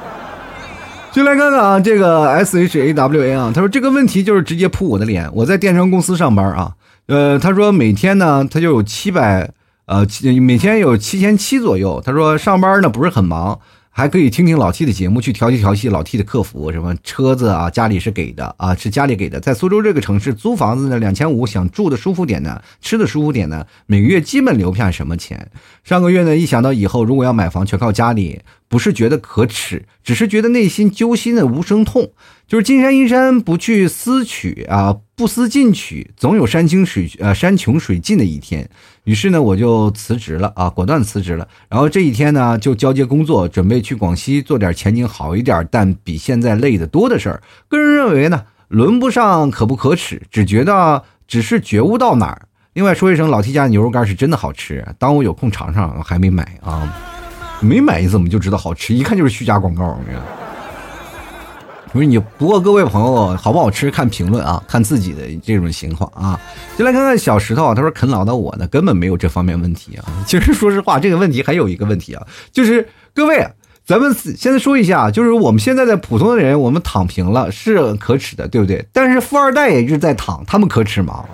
Speaker 1: 就来看看啊，这个 S H A W A 啊，他说这个问题就是直接扑我的脸。我在电商公司上班啊，呃，他说每天呢，他就有七百，呃，每天有七千七左右。他说上班呢不是很忙。还可以听听老 T 的节目，去调戏调戏老 T 的客服。什么车子啊，家里是给的啊，是家里给的。在苏州这个城市租房子呢，两千五，想住的舒服点呢，吃的舒服点呢，每个月基本留不下什么钱。上个月呢，一想到以后如果要买房全靠家里，不是觉得可耻，只是觉得内心揪心的无声痛。就是金山银山不去思取啊，不思进取，总有山清水呃山穷水尽的一天。于是呢，我就辞职了啊，果断辞职了。然后这一天呢，就交接工作，准备去广西做点前景好一点，但比现在累得多的事儿。个人认为呢，轮不上可不可耻，只觉得只是觉悟到哪儿。另外说一声，老 T 家牛肉干是真的好吃，当我有空尝尝，还没买啊，没买你怎么就知道好吃？一看就是虚假广告，你看。不是你，不过各位朋友，好不好吃看评论啊，看自己的这种情况啊。就来看看小石头，他说啃老的我呢，根本没有这方面问题啊。其实说实话，这个问题还有一个问题啊，就是各位，咱们现在说一下，就是我们现在的普通的人，我们躺平了是可耻的，对不对？但是富二代也是在躺，他们可耻吗？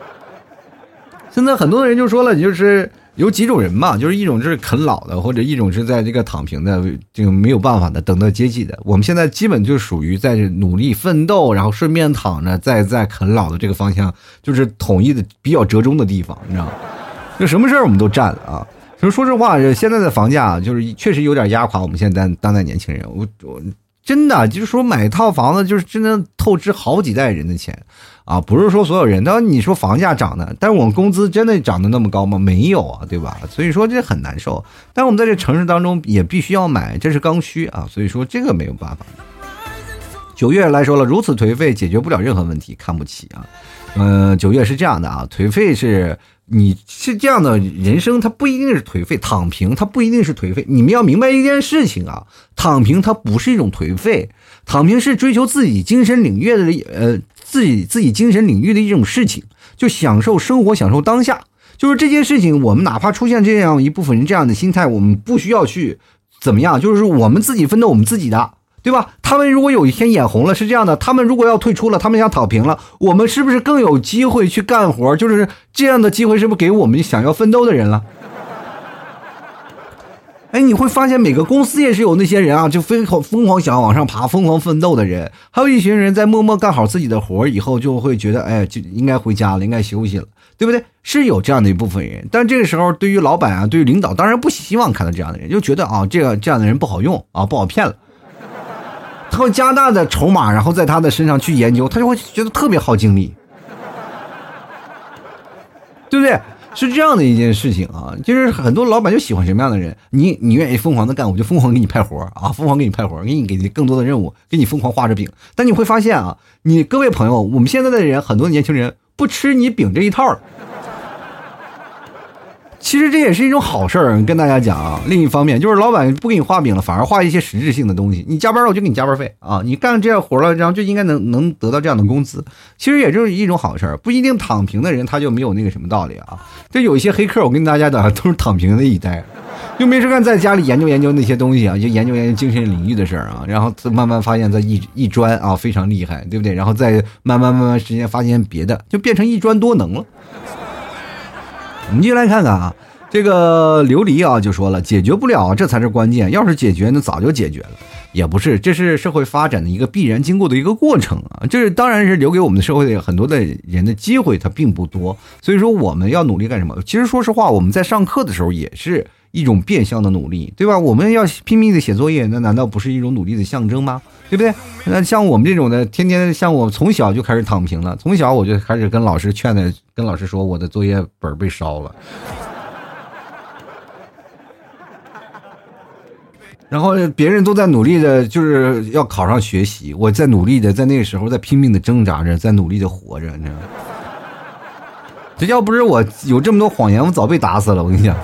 Speaker 1: 现在很多人就说了，就是。有几种人嘛，就是一种就是啃老的，或者一种是在这个躺平的，这个没有办法的等待阶级的。我们现在基本就属于在努力奋斗，然后顺便躺着，在在啃老的这个方向，就是统一的比较折中的地方，你知道吗？就什么事儿我们都占了啊。说说实话，现在的房价就是确实有点压垮我们现在当代年轻人。我我真的就是说买一套房子，就是真的透支好几代人的钱。啊，不是说所有人，那你说房价涨的，但是我们工资真的涨得那么高吗？没有啊，对吧？所以说这很难受。但我们在这城市当中也必须要买，这是刚需啊。所以说这个没有办法。九月来说了，如此颓废解决不了任何问题，看不起啊。嗯，九月是这样的啊，颓废是你是这样的人生，它不一定是颓废，躺平它不一定是颓废。你们要明白一件事情啊，躺平它不是一种颓废，躺平是追求自己精神领域的呃。自己自己精神领域的一种事情，就享受生活，享受当下。就是这件事情，我们哪怕出现这样一部分人这样的心态，我们不需要去怎么样，就是我们自己奋斗，我们自己的，对吧？他们如果有一天眼红了，是这样的，他们如果要退出了，他们想躺平了，我们是不是更有机会去干活？就是这样的机会，是不是给我们想要奋斗的人了？哎，你会发现每个公司也是有那些人啊，就疯狂疯狂想要往上爬、疯狂奋斗的人，还有一群人在默默干好自己的活以后就会觉得，哎，就应该回家了，应该休息了，对不对？是有这样的一部分人，但这个时候对于老板啊，对于领导，当然不希望看到这样的人，就觉得啊，这个这样的人不好用啊，不好骗了，他会加大的筹码，然后在他的身上去研究，他就会觉得特别耗精力，对不对？是这样的一件事情啊，就是很多老板就喜欢什么样的人，你你愿意疯狂的干，我就疯狂给你派活啊，疯狂给你派活给你给你更多的任务，给你疯狂画着饼。但你会发现啊，你各位朋友，我们现在的人很多年轻人不吃你饼这一套了。其实这也是一种好事儿，跟大家讲啊。另一方面，就是老板不给你画饼了，反而画一些实质性的东西。你加班了，我就给你加班费啊。你干这样活了，然后就应该能能得到这样的工资。其实也就是一种好事儿，不一定躺平的人他就没有那个什么道理啊。这有一些黑客，我跟大家讲，都是躺平的一代，就没事干，在家里研究研究那些东西啊，就研究研究精神领域的事儿啊，然后慢慢发现，在一一专啊非常厉害，对不对？然后再慢慢慢慢时间发现别的，就变成一专多能了。我们就来看看啊，这个琉璃啊就说了，解决不了，这才是关键。要是解决，那早就解决了。也不是，这是社会发展的一个必然经过的一个过程啊。这是当然是留给我们的社会的很多的人的机会，它并不多。所以说我们要努力干什么？其实说实话，我们在上课的时候也是一种变相的努力，对吧？我们要拼命的写作业，那难道不是一种努力的象征吗？对不对？那像我们这种的，天天像我从小就开始躺平了，从小我就开始跟老师劝的，跟老师说我的作业本被烧了。然后别人都在努力的，就是要考上学习，我在努力的，在那个时候在拼命的挣扎着，在努力的活着，你知道吗？这要不是我有这么多谎言，我早被打死了。我跟你讲，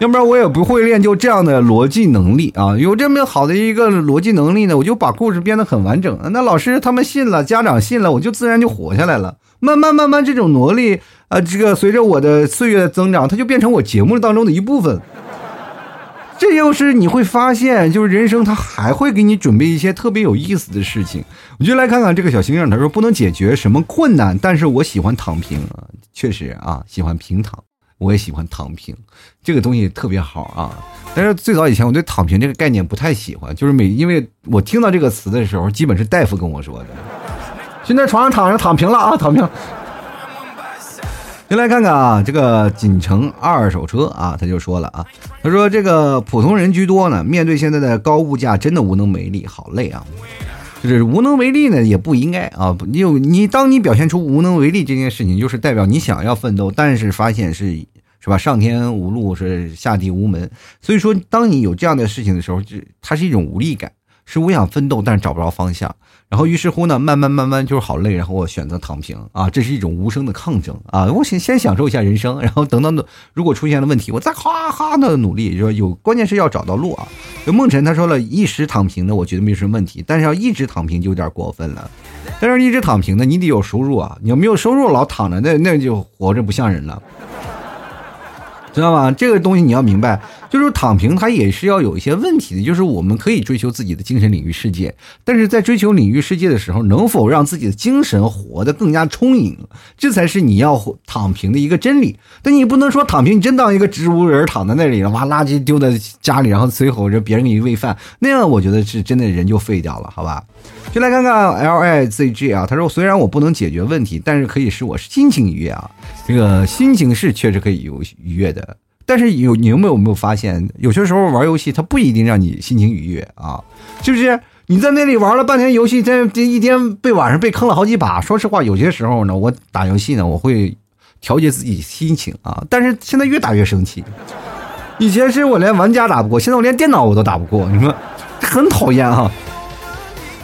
Speaker 1: 要不然我也不会练就这样的逻辑能力啊！有这么好的一个逻辑能力呢，我就把故事编得很完整。那老师他们信了，家长信了，我就自然就活下来了。慢慢慢慢，这种能力啊，这个随着我的岁月增长，它就变成我节目当中的一部分。这就是你会发现，就是人生它还会给你准备一些特别有意思的事情。我就来看看这个小星星，他说不能解决什么困难，但是我喜欢躺平啊，确实啊，喜欢平躺，我也喜欢躺平，这个东西特别好啊。但是最早以前我对躺平这个概念不太喜欢，就是每因为我听到这个词的时候，基本是大夫跟我说的，现在床上躺着躺平了啊，躺平。先来看看啊，这个锦城二手车啊，他就说了啊，他说这个普通人居多呢，面对现在的高物价，真的无能为力，好累啊。就是无能为力呢，也不应该啊。你有你，当你表现出无能为力这件事情，就是代表你想要奋斗，但是发现是是吧，上天无路，是下地无门。所以说，当你有这样的事情的时候，就它是一种无力感。是我想奋斗，但是找不着方向，然后于是乎呢，慢慢慢慢就是好累，然后我选择躺平啊，这是一种无声的抗争啊，我先先享受一下人生，然后等等，如果出现了问题，我再哈哈的努力，就说有关键是要找到路啊。就梦辰他说了一时躺平的，我觉得没什么问题，但是要一直躺平就有点过分了。但是一直躺平的，你得有收入啊，你要没有收入老躺着，那那就活着不像人了。知道吗？这个东西你要明白，就是躺平，它也是要有一些问题的。就是我们可以追求自己的精神领域世界，但是在追求领域世界的时候，能否让自己的精神活得更加充盈，这才是你要躺平的一个真理。但你不能说躺平，你真当一个植物人躺在那里了，把垃圾丢在家里，然后随后着别人给你喂饭，那样我觉得是真的人就废掉了，好吧？就来看看 L I Z G 啊，他说虽然我不能解决问题，但是可以使我心情愉悦啊。这个心情是确实可以有愉悦的，但是有你有没有没有发现，有些时候玩游戏它不一定让你心情愉悦啊？就是？你在那里玩了半天游戏，在这一天被晚上被坑了好几把。说实话，有些时候呢，我打游戏呢，我会调节自己心情啊，但是现在越打越生气。以前是我连玩家打不过，现在我连电脑我都打不过，你说很讨厌哈。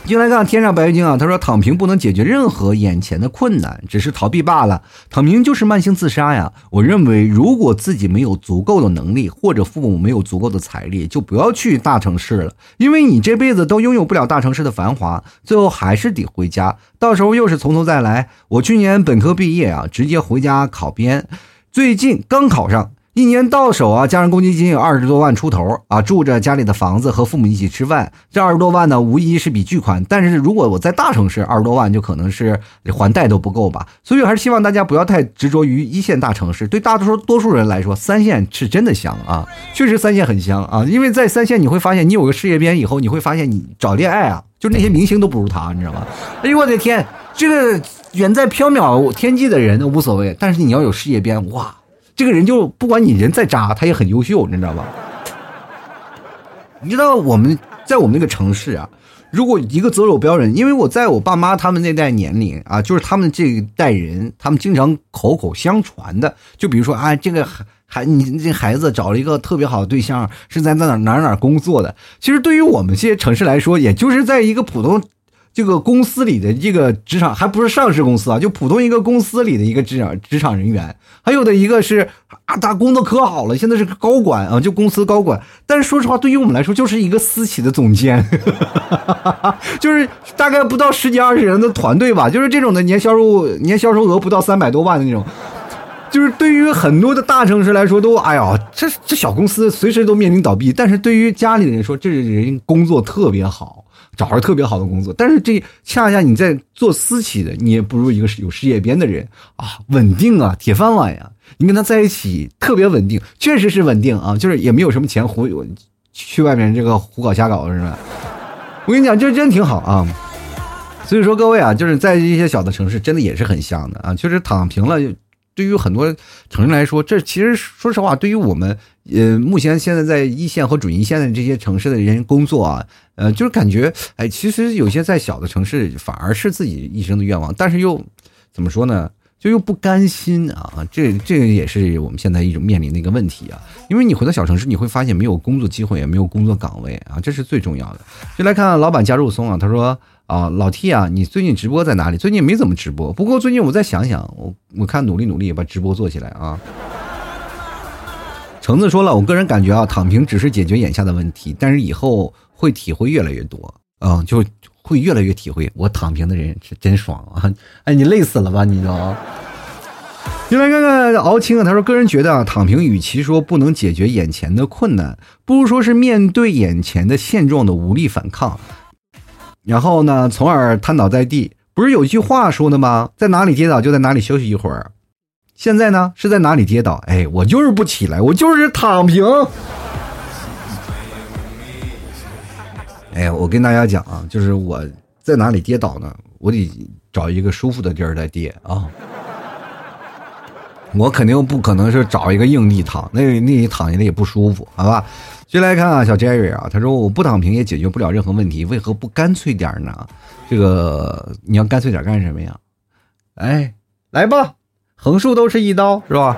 Speaker 1: 进来看天上白月经啊，他说躺平不能解决任何眼前的困难，只是逃避罢了。躺平就是慢性自杀呀！我认为，如果自己没有足够的能力，或者父母没有足够的财力，就不要去大城市了，因为你这辈子都拥有不了大城市的繁华，最后还是得回家，到时候又是从头再来。我去年本科毕业啊，直接回家考编，最近刚考上。一年到手啊，加上公积金有二十多万出头啊，住着家里的房子和父母一起吃饭，这二十多万呢，无疑是笔巨款。但是如果我在大城市，二十多万就可能是还贷都不够吧。所以还是希望大家不要太执着于一线大城市。对大多数多数人来说，三线是真的香啊，确实三线很香啊。因为在三线你会发现，你有个事业编以后，你会发现你找恋爱啊，就那些明星都不如他，你知道吗？哎呦我的天，这个远在缥缈天际的人都无所谓，但是你要有事业编，哇！这个人就不管你人再渣，他也很优秀，你知道吧？你知道我们在我们那个城市啊，如果一个择偶标准，因为我在我爸妈他们那代年龄啊，就是他们这一代人，他们经常口口相传的，就比如说啊，这个孩孩你这孩子找了一个特别好的对象，是在哪哪哪哪工作的。其实对于我们这些城市来说，也就是在一个普通。这个公司里的这个职场，还不是上市公司啊，就普通一个公司里的一个职场职场人员，还有的一个是啊，他工作可好了，现在是个高管啊，就公司高管。但是说实话，对于我们来说，就是一个私企的总监，就是大概不到十几二十人的团队吧，就是这种的年销售年销售额不到三百多万的那种。就是对于很多的大城市来说，都哎呀，这这小公司随时都面临倒闭。但是对于家里的人说，这人工作特别好，找着特别好的工作。但是这恰恰你在做私企的，你也不如一个有事业编的人啊，稳定啊，铁饭碗呀。你跟他在一起特别稳定，确实是稳定啊，就是也没有什么钱胡去外面这个胡搞瞎搞是吧？我跟你讲，这真挺好啊。所以说各位啊，就是在一些小的城市，真的也是很香的啊，确实躺平了。对于很多城市来说，这其实说实话，对于我们呃目前现在在一线和准一线的这些城市的人工作啊，呃，就是感觉哎，其实有些在小的城市反而是自己一生的愿望，但是又怎么说呢？就又不甘心啊！这这也是我们现在一种面临的一个问题啊。因为你回到小城市，你会发现没有工作机会，也没有工作岗位啊，这是最重要的。就来看老板加入松啊，他说。啊，老 T 啊，你最近直播在哪里？最近没怎么直播，不过最近我再想想，我我看努力努力把直播做起来啊。橙子说了，我个人感觉啊，躺平只是解决眼下的问题，但是以后会体会越来越多啊，就会越来越体会，我躺平的人是真爽啊！哎，你累死了吧你都？进来看看敖青啊，他说个人觉得啊，躺平与其说不能解决眼前的困难，不如说是面对眼前的现状的无力反抗。然后呢，从而瘫倒在地。不是有一句话说的吗？在哪里跌倒就在哪里休息一会儿。现在呢，是在哪里跌倒？哎，我就是不起来，我就是躺平。哎，我跟大家讲啊，就是我在哪里跌倒呢？我得找一个舒服的地儿再跌啊。我肯定不可能是找一个硬地躺，那那里躺下来也不舒服，好吧？接来看啊，小 Jerry 啊，他说我不躺平也解决不了任何问题，为何不干脆点呢？这个你要干脆点干什么呀？哎，来吧，横竖都是一刀，是吧？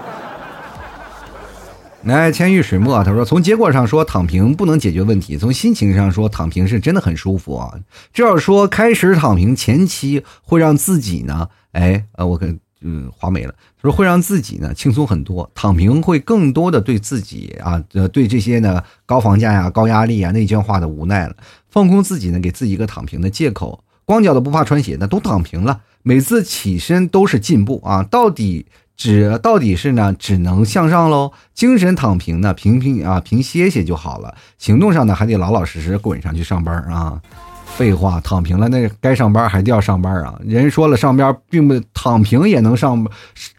Speaker 1: 来，千玉水墨，他说从结果上说躺平不能解决问题，从心情上说躺平是真的很舒服啊。这要说开始躺平前期会让自己呢，哎，呃，我跟。嗯，华美了，他说会让自己呢轻松很多，躺平会更多的对自己啊，呃，对这些呢高房价呀、高压力啊、内卷化的无奈了，放空自己呢，给自己一个躺平的借口，光脚的不怕穿鞋的都躺平了，每次起身都是进步啊，到底只到底是呢只能向上喽，精神躺平呢平平啊平歇歇就好了，行动上呢还得老老实实滚上去上班啊。废话，躺平了，那该上班还得要上班啊！人说了，上班并不躺平也能上，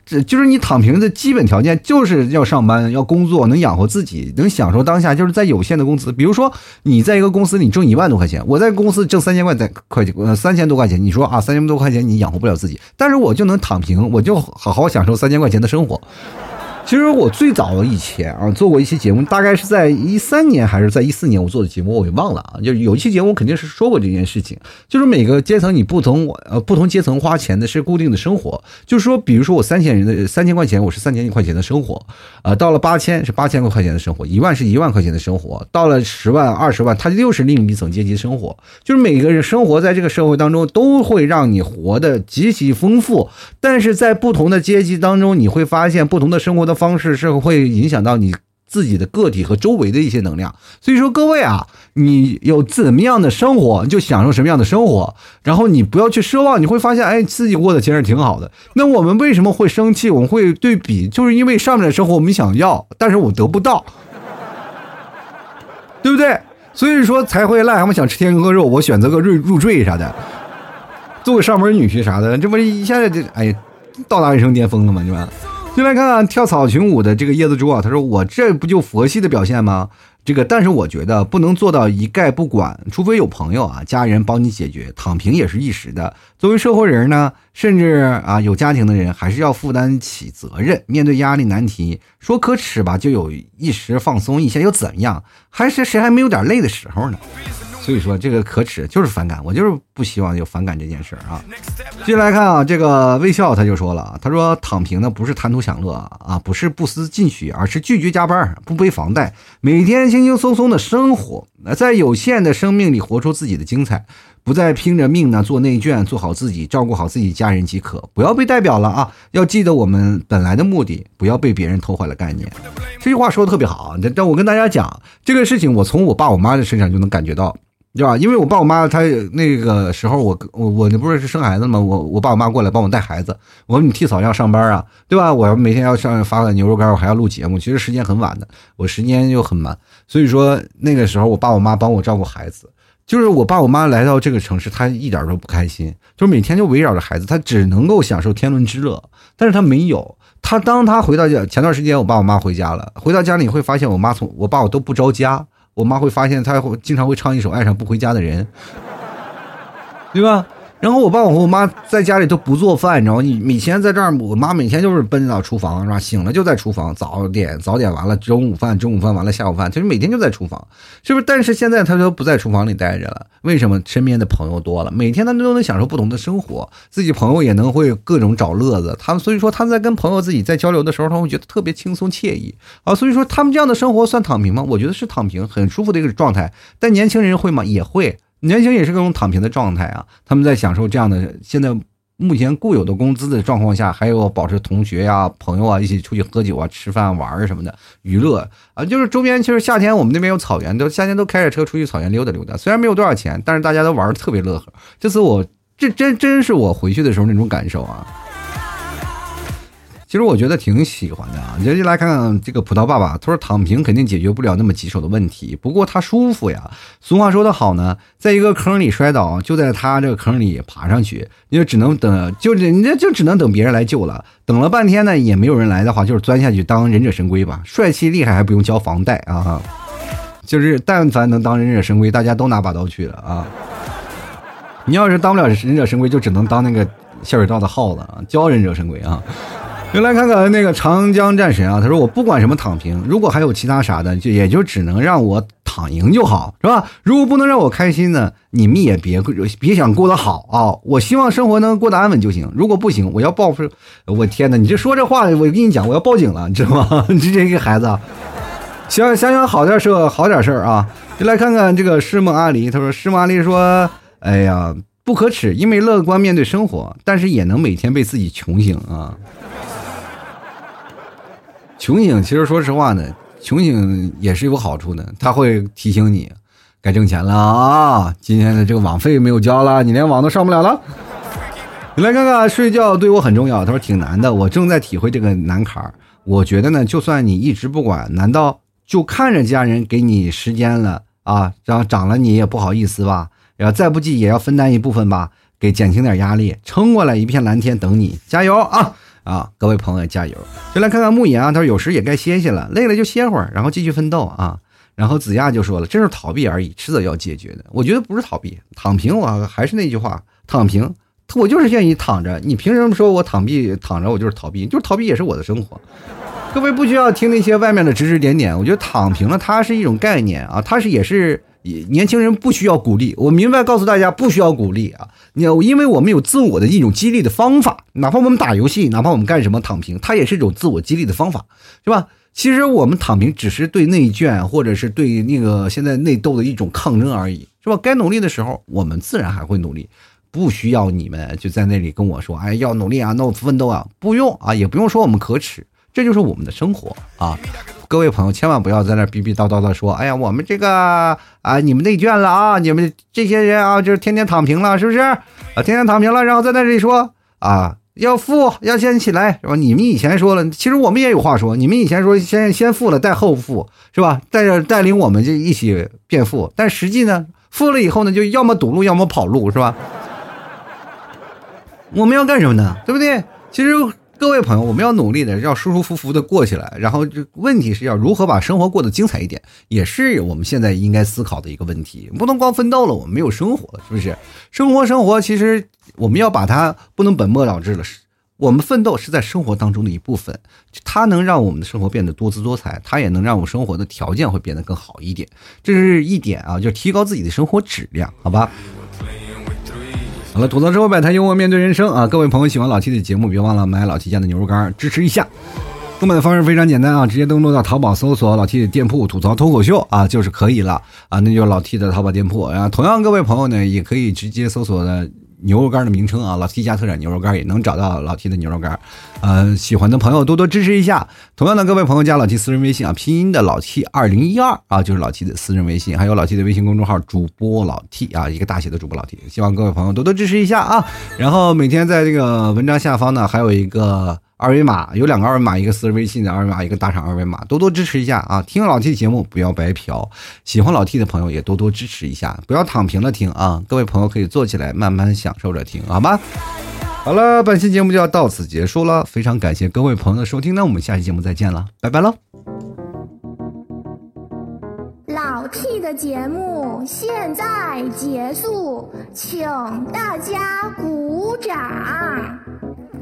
Speaker 1: 这就是你躺平的基本条件，就是要上班，要工作，能养活自己，能享受当下，就是在有限的工资。比如说，你在一个公司你挣一万多块钱，我在公司挣三千块钱块钱，三千多块钱，你说啊，三千多块钱你养活不了自己，但是我就能躺平，我就好好享受三千块钱的生活。其实我最早以前啊做过一期节目，大概是在一三年还是在一四年我做的节目，我给忘了啊。就有一期节目，肯定是说过这件事情，就是每个阶层你不同，呃，不同阶层花钱的是固定的生活。就是说，比如说我三千人的三千块钱，我是三千块钱的生活，啊，到了八千是八千块钱的生活，一万是一万块钱的生活，到了十万、二十万，它又是另一层阶级生活。就是每个人生活在这个社会当中，都会让你活得极其丰富，但是在不同的阶级当中，你会发现不同的生活的。方式是会影响到你自己的个体和周围的一些能量，所以说各位啊，你有怎么样的生活，你就享受什么样的生活，然后你不要去奢望，你会发现，哎，自己过得其实挺好的。那我们为什么会生气？我们会对比，就是因为上面的生活我们想要，但是我得不到，对不对？所以说才会癞蛤蟆想吃天鹅肉，我选择个入入赘啥的，做个上门女婿啥的，这不一下子就哎，到达人生巅峰了吗？对吧？进来看看跳草裙舞的这个叶子猪啊，他说：“我这不就佛系的表现吗？这个，但是我觉得不能做到一概不管，除非有朋友啊、家人帮你解决。躺平也是一时的。作为社会人呢，甚至啊有家庭的人，还是要负担起责任。面对压力难题，说可耻吧，就有一时放松一下又怎样？还是谁还没有点累的时候呢？”所以说这个可耻就是反感，我就是不希望有反感这件事儿啊。接下来看啊，这个微笑他就说了，他说躺平呢不是贪图享乐啊，不是不思进取，而是拒绝加班，不背房贷，每天轻轻松松的生活，在有限的生命里活出自己的精彩。不再拼着命呢做内卷，做好自己，照顾好自己家人即可。不要被代表了啊！要记得我们本来的目的，不要被别人偷坏了概念。这句话说的特别好。但但我跟大家讲这个事情，我从我爸我妈的身上就能感觉到，对吧？因为我爸我妈他那个时候，我我我那不是是生孩子吗？我我爸我妈过来帮我带孩子。我说你替嫂要上班啊，对吧？我要每天要上发个牛肉干，我还要录节目。其实时间很晚的，我时间又很满，所以说那个时候我爸我妈帮我照顾孩子。就是我爸我妈来到这个城市，他一点都不开心，就是每天就围绕着孩子，他只能够享受天伦之乐，但是他没有。他当他回到家，前段时间我爸我妈回家了，回到家里会发现我妈从我爸我都不着家，我妈会发现她会经常会唱一首《爱上不回家的人》，对吧？然后我爸我和我妈在家里都不做饭，你知道吗？你每天在这儿，我妈每天就是奔到厨房，是吧？醒了就在厨房，早点早点完了，中午饭中午饭完了，下午饭，其实每天就在厨房，是不是？但是现在他说不在厨房里待着了，为什么？身边的朋友多了，每天他都能享受不同的生活，自己朋友也能会各种找乐子，他们所以说他们在跟朋友自己在交流的时候，他会觉得特别轻松惬意啊。所以说他们这样的生活算躺平吗？我觉得是躺平，很舒服的一个状态。但年轻人会吗？也会。年轻也是各种躺平的状态啊，他们在享受这样的现在目前固有的工资的状况下，还有保持同学呀、朋友啊一起出去喝酒啊、吃饭玩什么的娱乐啊，就是周边其实夏天我们那边有草原，都夏天都开着车出去草原溜达溜达，虽然没有多少钱，但是大家都玩的特别乐呵。这次我这真真是我回去的时候那种感受啊。其实我觉得挺喜欢的啊，你就来看看这个葡萄爸爸，他说躺平肯定解决不了那么棘手的问题，不过他舒服呀。俗话说得好呢，在一个坑里摔倒，就在他这个坑里爬上去，你就只能等，就人家就只能等别人来救了。等了半天呢，也没有人来的话，就是钻下去当忍者神龟吧，帅气厉害还不用交房贷啊。就是但凡能当忍者神龟，大家都拿把刀去了啊。你要是当不了忍者神龟，就只能当那个下水道的耗子啊，教忍者神龟啊。就来看看那个长江战神啊，他说我不管什么躺平，如果还有其他啥的，就也就只能让我躺赢就好，是吧？如果不能让我开心呢，你们也别别想过得好啊！我希望生活能过得安稳就行。如果不行，我要报复！我天哪，你这说这话，我跟你讲，我要报警了，你知道吗？你这个孩子，想想想好点事儿，好点事儿啊！就来看看这个诗梦阿离，他说诗梦阿离说，哎呀，不可耻，因为乐观面对生活，但是也能每天被自己穷醒啊。穷醒，其实说实话呢，穷醒也是有好处的，他会提醒你该挣钱了啊！今天的这个网费没有交了，你连网都上不了了。你来看看，睡觉对我很重要。他说挺难的，我正在体会这个难坎儿。我觉得呢，就算你一直不管，难道就看着家人给你时间了啊？然后长了你也不好意思吧？然后再不济也要分担一部分吧，给减轻点压力，撑过来一片蓝天等你，加油啊！啊，各位朋友加油！就来看看慕言啊，他说有时也该歇歇了，累了就歇会儿，然后继续奋斗啊。然后子亚就说了，这是逃避而已，迟早要解决的。我觉得不是逃避，躺平。我还是那句话，躺平，我就是愿意躺着。你凭什么说我躺避躺着我就是逃避？就是逃避也是我的生活。各位不需要听那些外面的指指点点，我觉得躺平了，它是一种概念啊，它是也是。年轻人不需要鼓励，我明白告诉大家不需要鼓励啊！你因为我们有自我的一种激励的方法，哪怕我们打游戏，哪怕我们干什么躺平，它也是一种自我激励的方法，是吧？其实我们躺平只是对内卷或者是对那个现在内斗的一种抗争而已，是吧？该努力的时候，我们自然还会努力，不需要你们就在那里跟我说，哎，要努力啊，那我奋斗啊，不用啊，也不用说我们可耻，这就是我们的生活啊！各位朋友，千万不要在那逼逼叨叨的说：“哎呀，我们这个啊，你们内卷了啊，你们这些人啊，就是天天躺平了，是不是？啊，天天躺平了，然后在那里说啊，要富，要先起来，是吧？你们以前说了，其实我们也有话说，你们以前说先先富了，再后富，是吧？带着带领我们就一起变富，但实际呢，富了以后呢，就要么堵路，要么跑路，是吧？我们要干什么呢？对不对？其实。各位朋友，我们要努力的，要舒舒服服的过起来。然后，这问题是要如何把生活过得精彩一点，也是我们现在应该思考的一个问题。不能光奋斗了，我们没有生活了，是不是？生活生活，其实我们要把它不能本末倒置了。我们奋斗是在生活当中的一部分，它能让我们的生活变得多姿多彩，它也能让我们生活的条件会变得更好一点。这是一点啊，就提高自己的生活质量，好吧？好了，吐槽之后摆摊幽默面对人生啊！各位朋友喜欢老 T 的节目，别忘了买老 T 家的牛肉干支持一下。购买的方式非常简单啊，直接登录到淘宝搜索老 T 的店铺“吐槽脱口秀”啊，就是可以了啊，那就是老 T 的淘宝店铺啊。同样，各位朋友呢，也可以直接搜索的。牛肉干的名称啊，老 T 家特产牛肉干也能找到老 T 的牛肉干，呃，喜欢的朋友多多支持一下。同样的，各位朋友加老 T 私人微信啊，拼音的老 T 二零一二啊，就是老 T 的私人微信，还有老 T 的微信公众号主播老 T 啊，一个大写的主播老 T，希望各位朋友多多支持一下啊。然后每天在这个文章下方呢，还有一个。二维码有两个二维码，一个私人微信的二维码，一个打赏二维码，多多支持一下啊！听老 T 的节目不要白嫖，喜欢老 T 的朋友也多多支持一下，不要躺平了听啊！各位朋友可以坐起来慢慢享受着听，好吧？好了，本期节目就要到此结束了，非常感谢各位朋友的收听，那我们下期节目再见了，拜拜喽！
Speaker 2: 老 T 的节目现在结束，请大家鼓掌。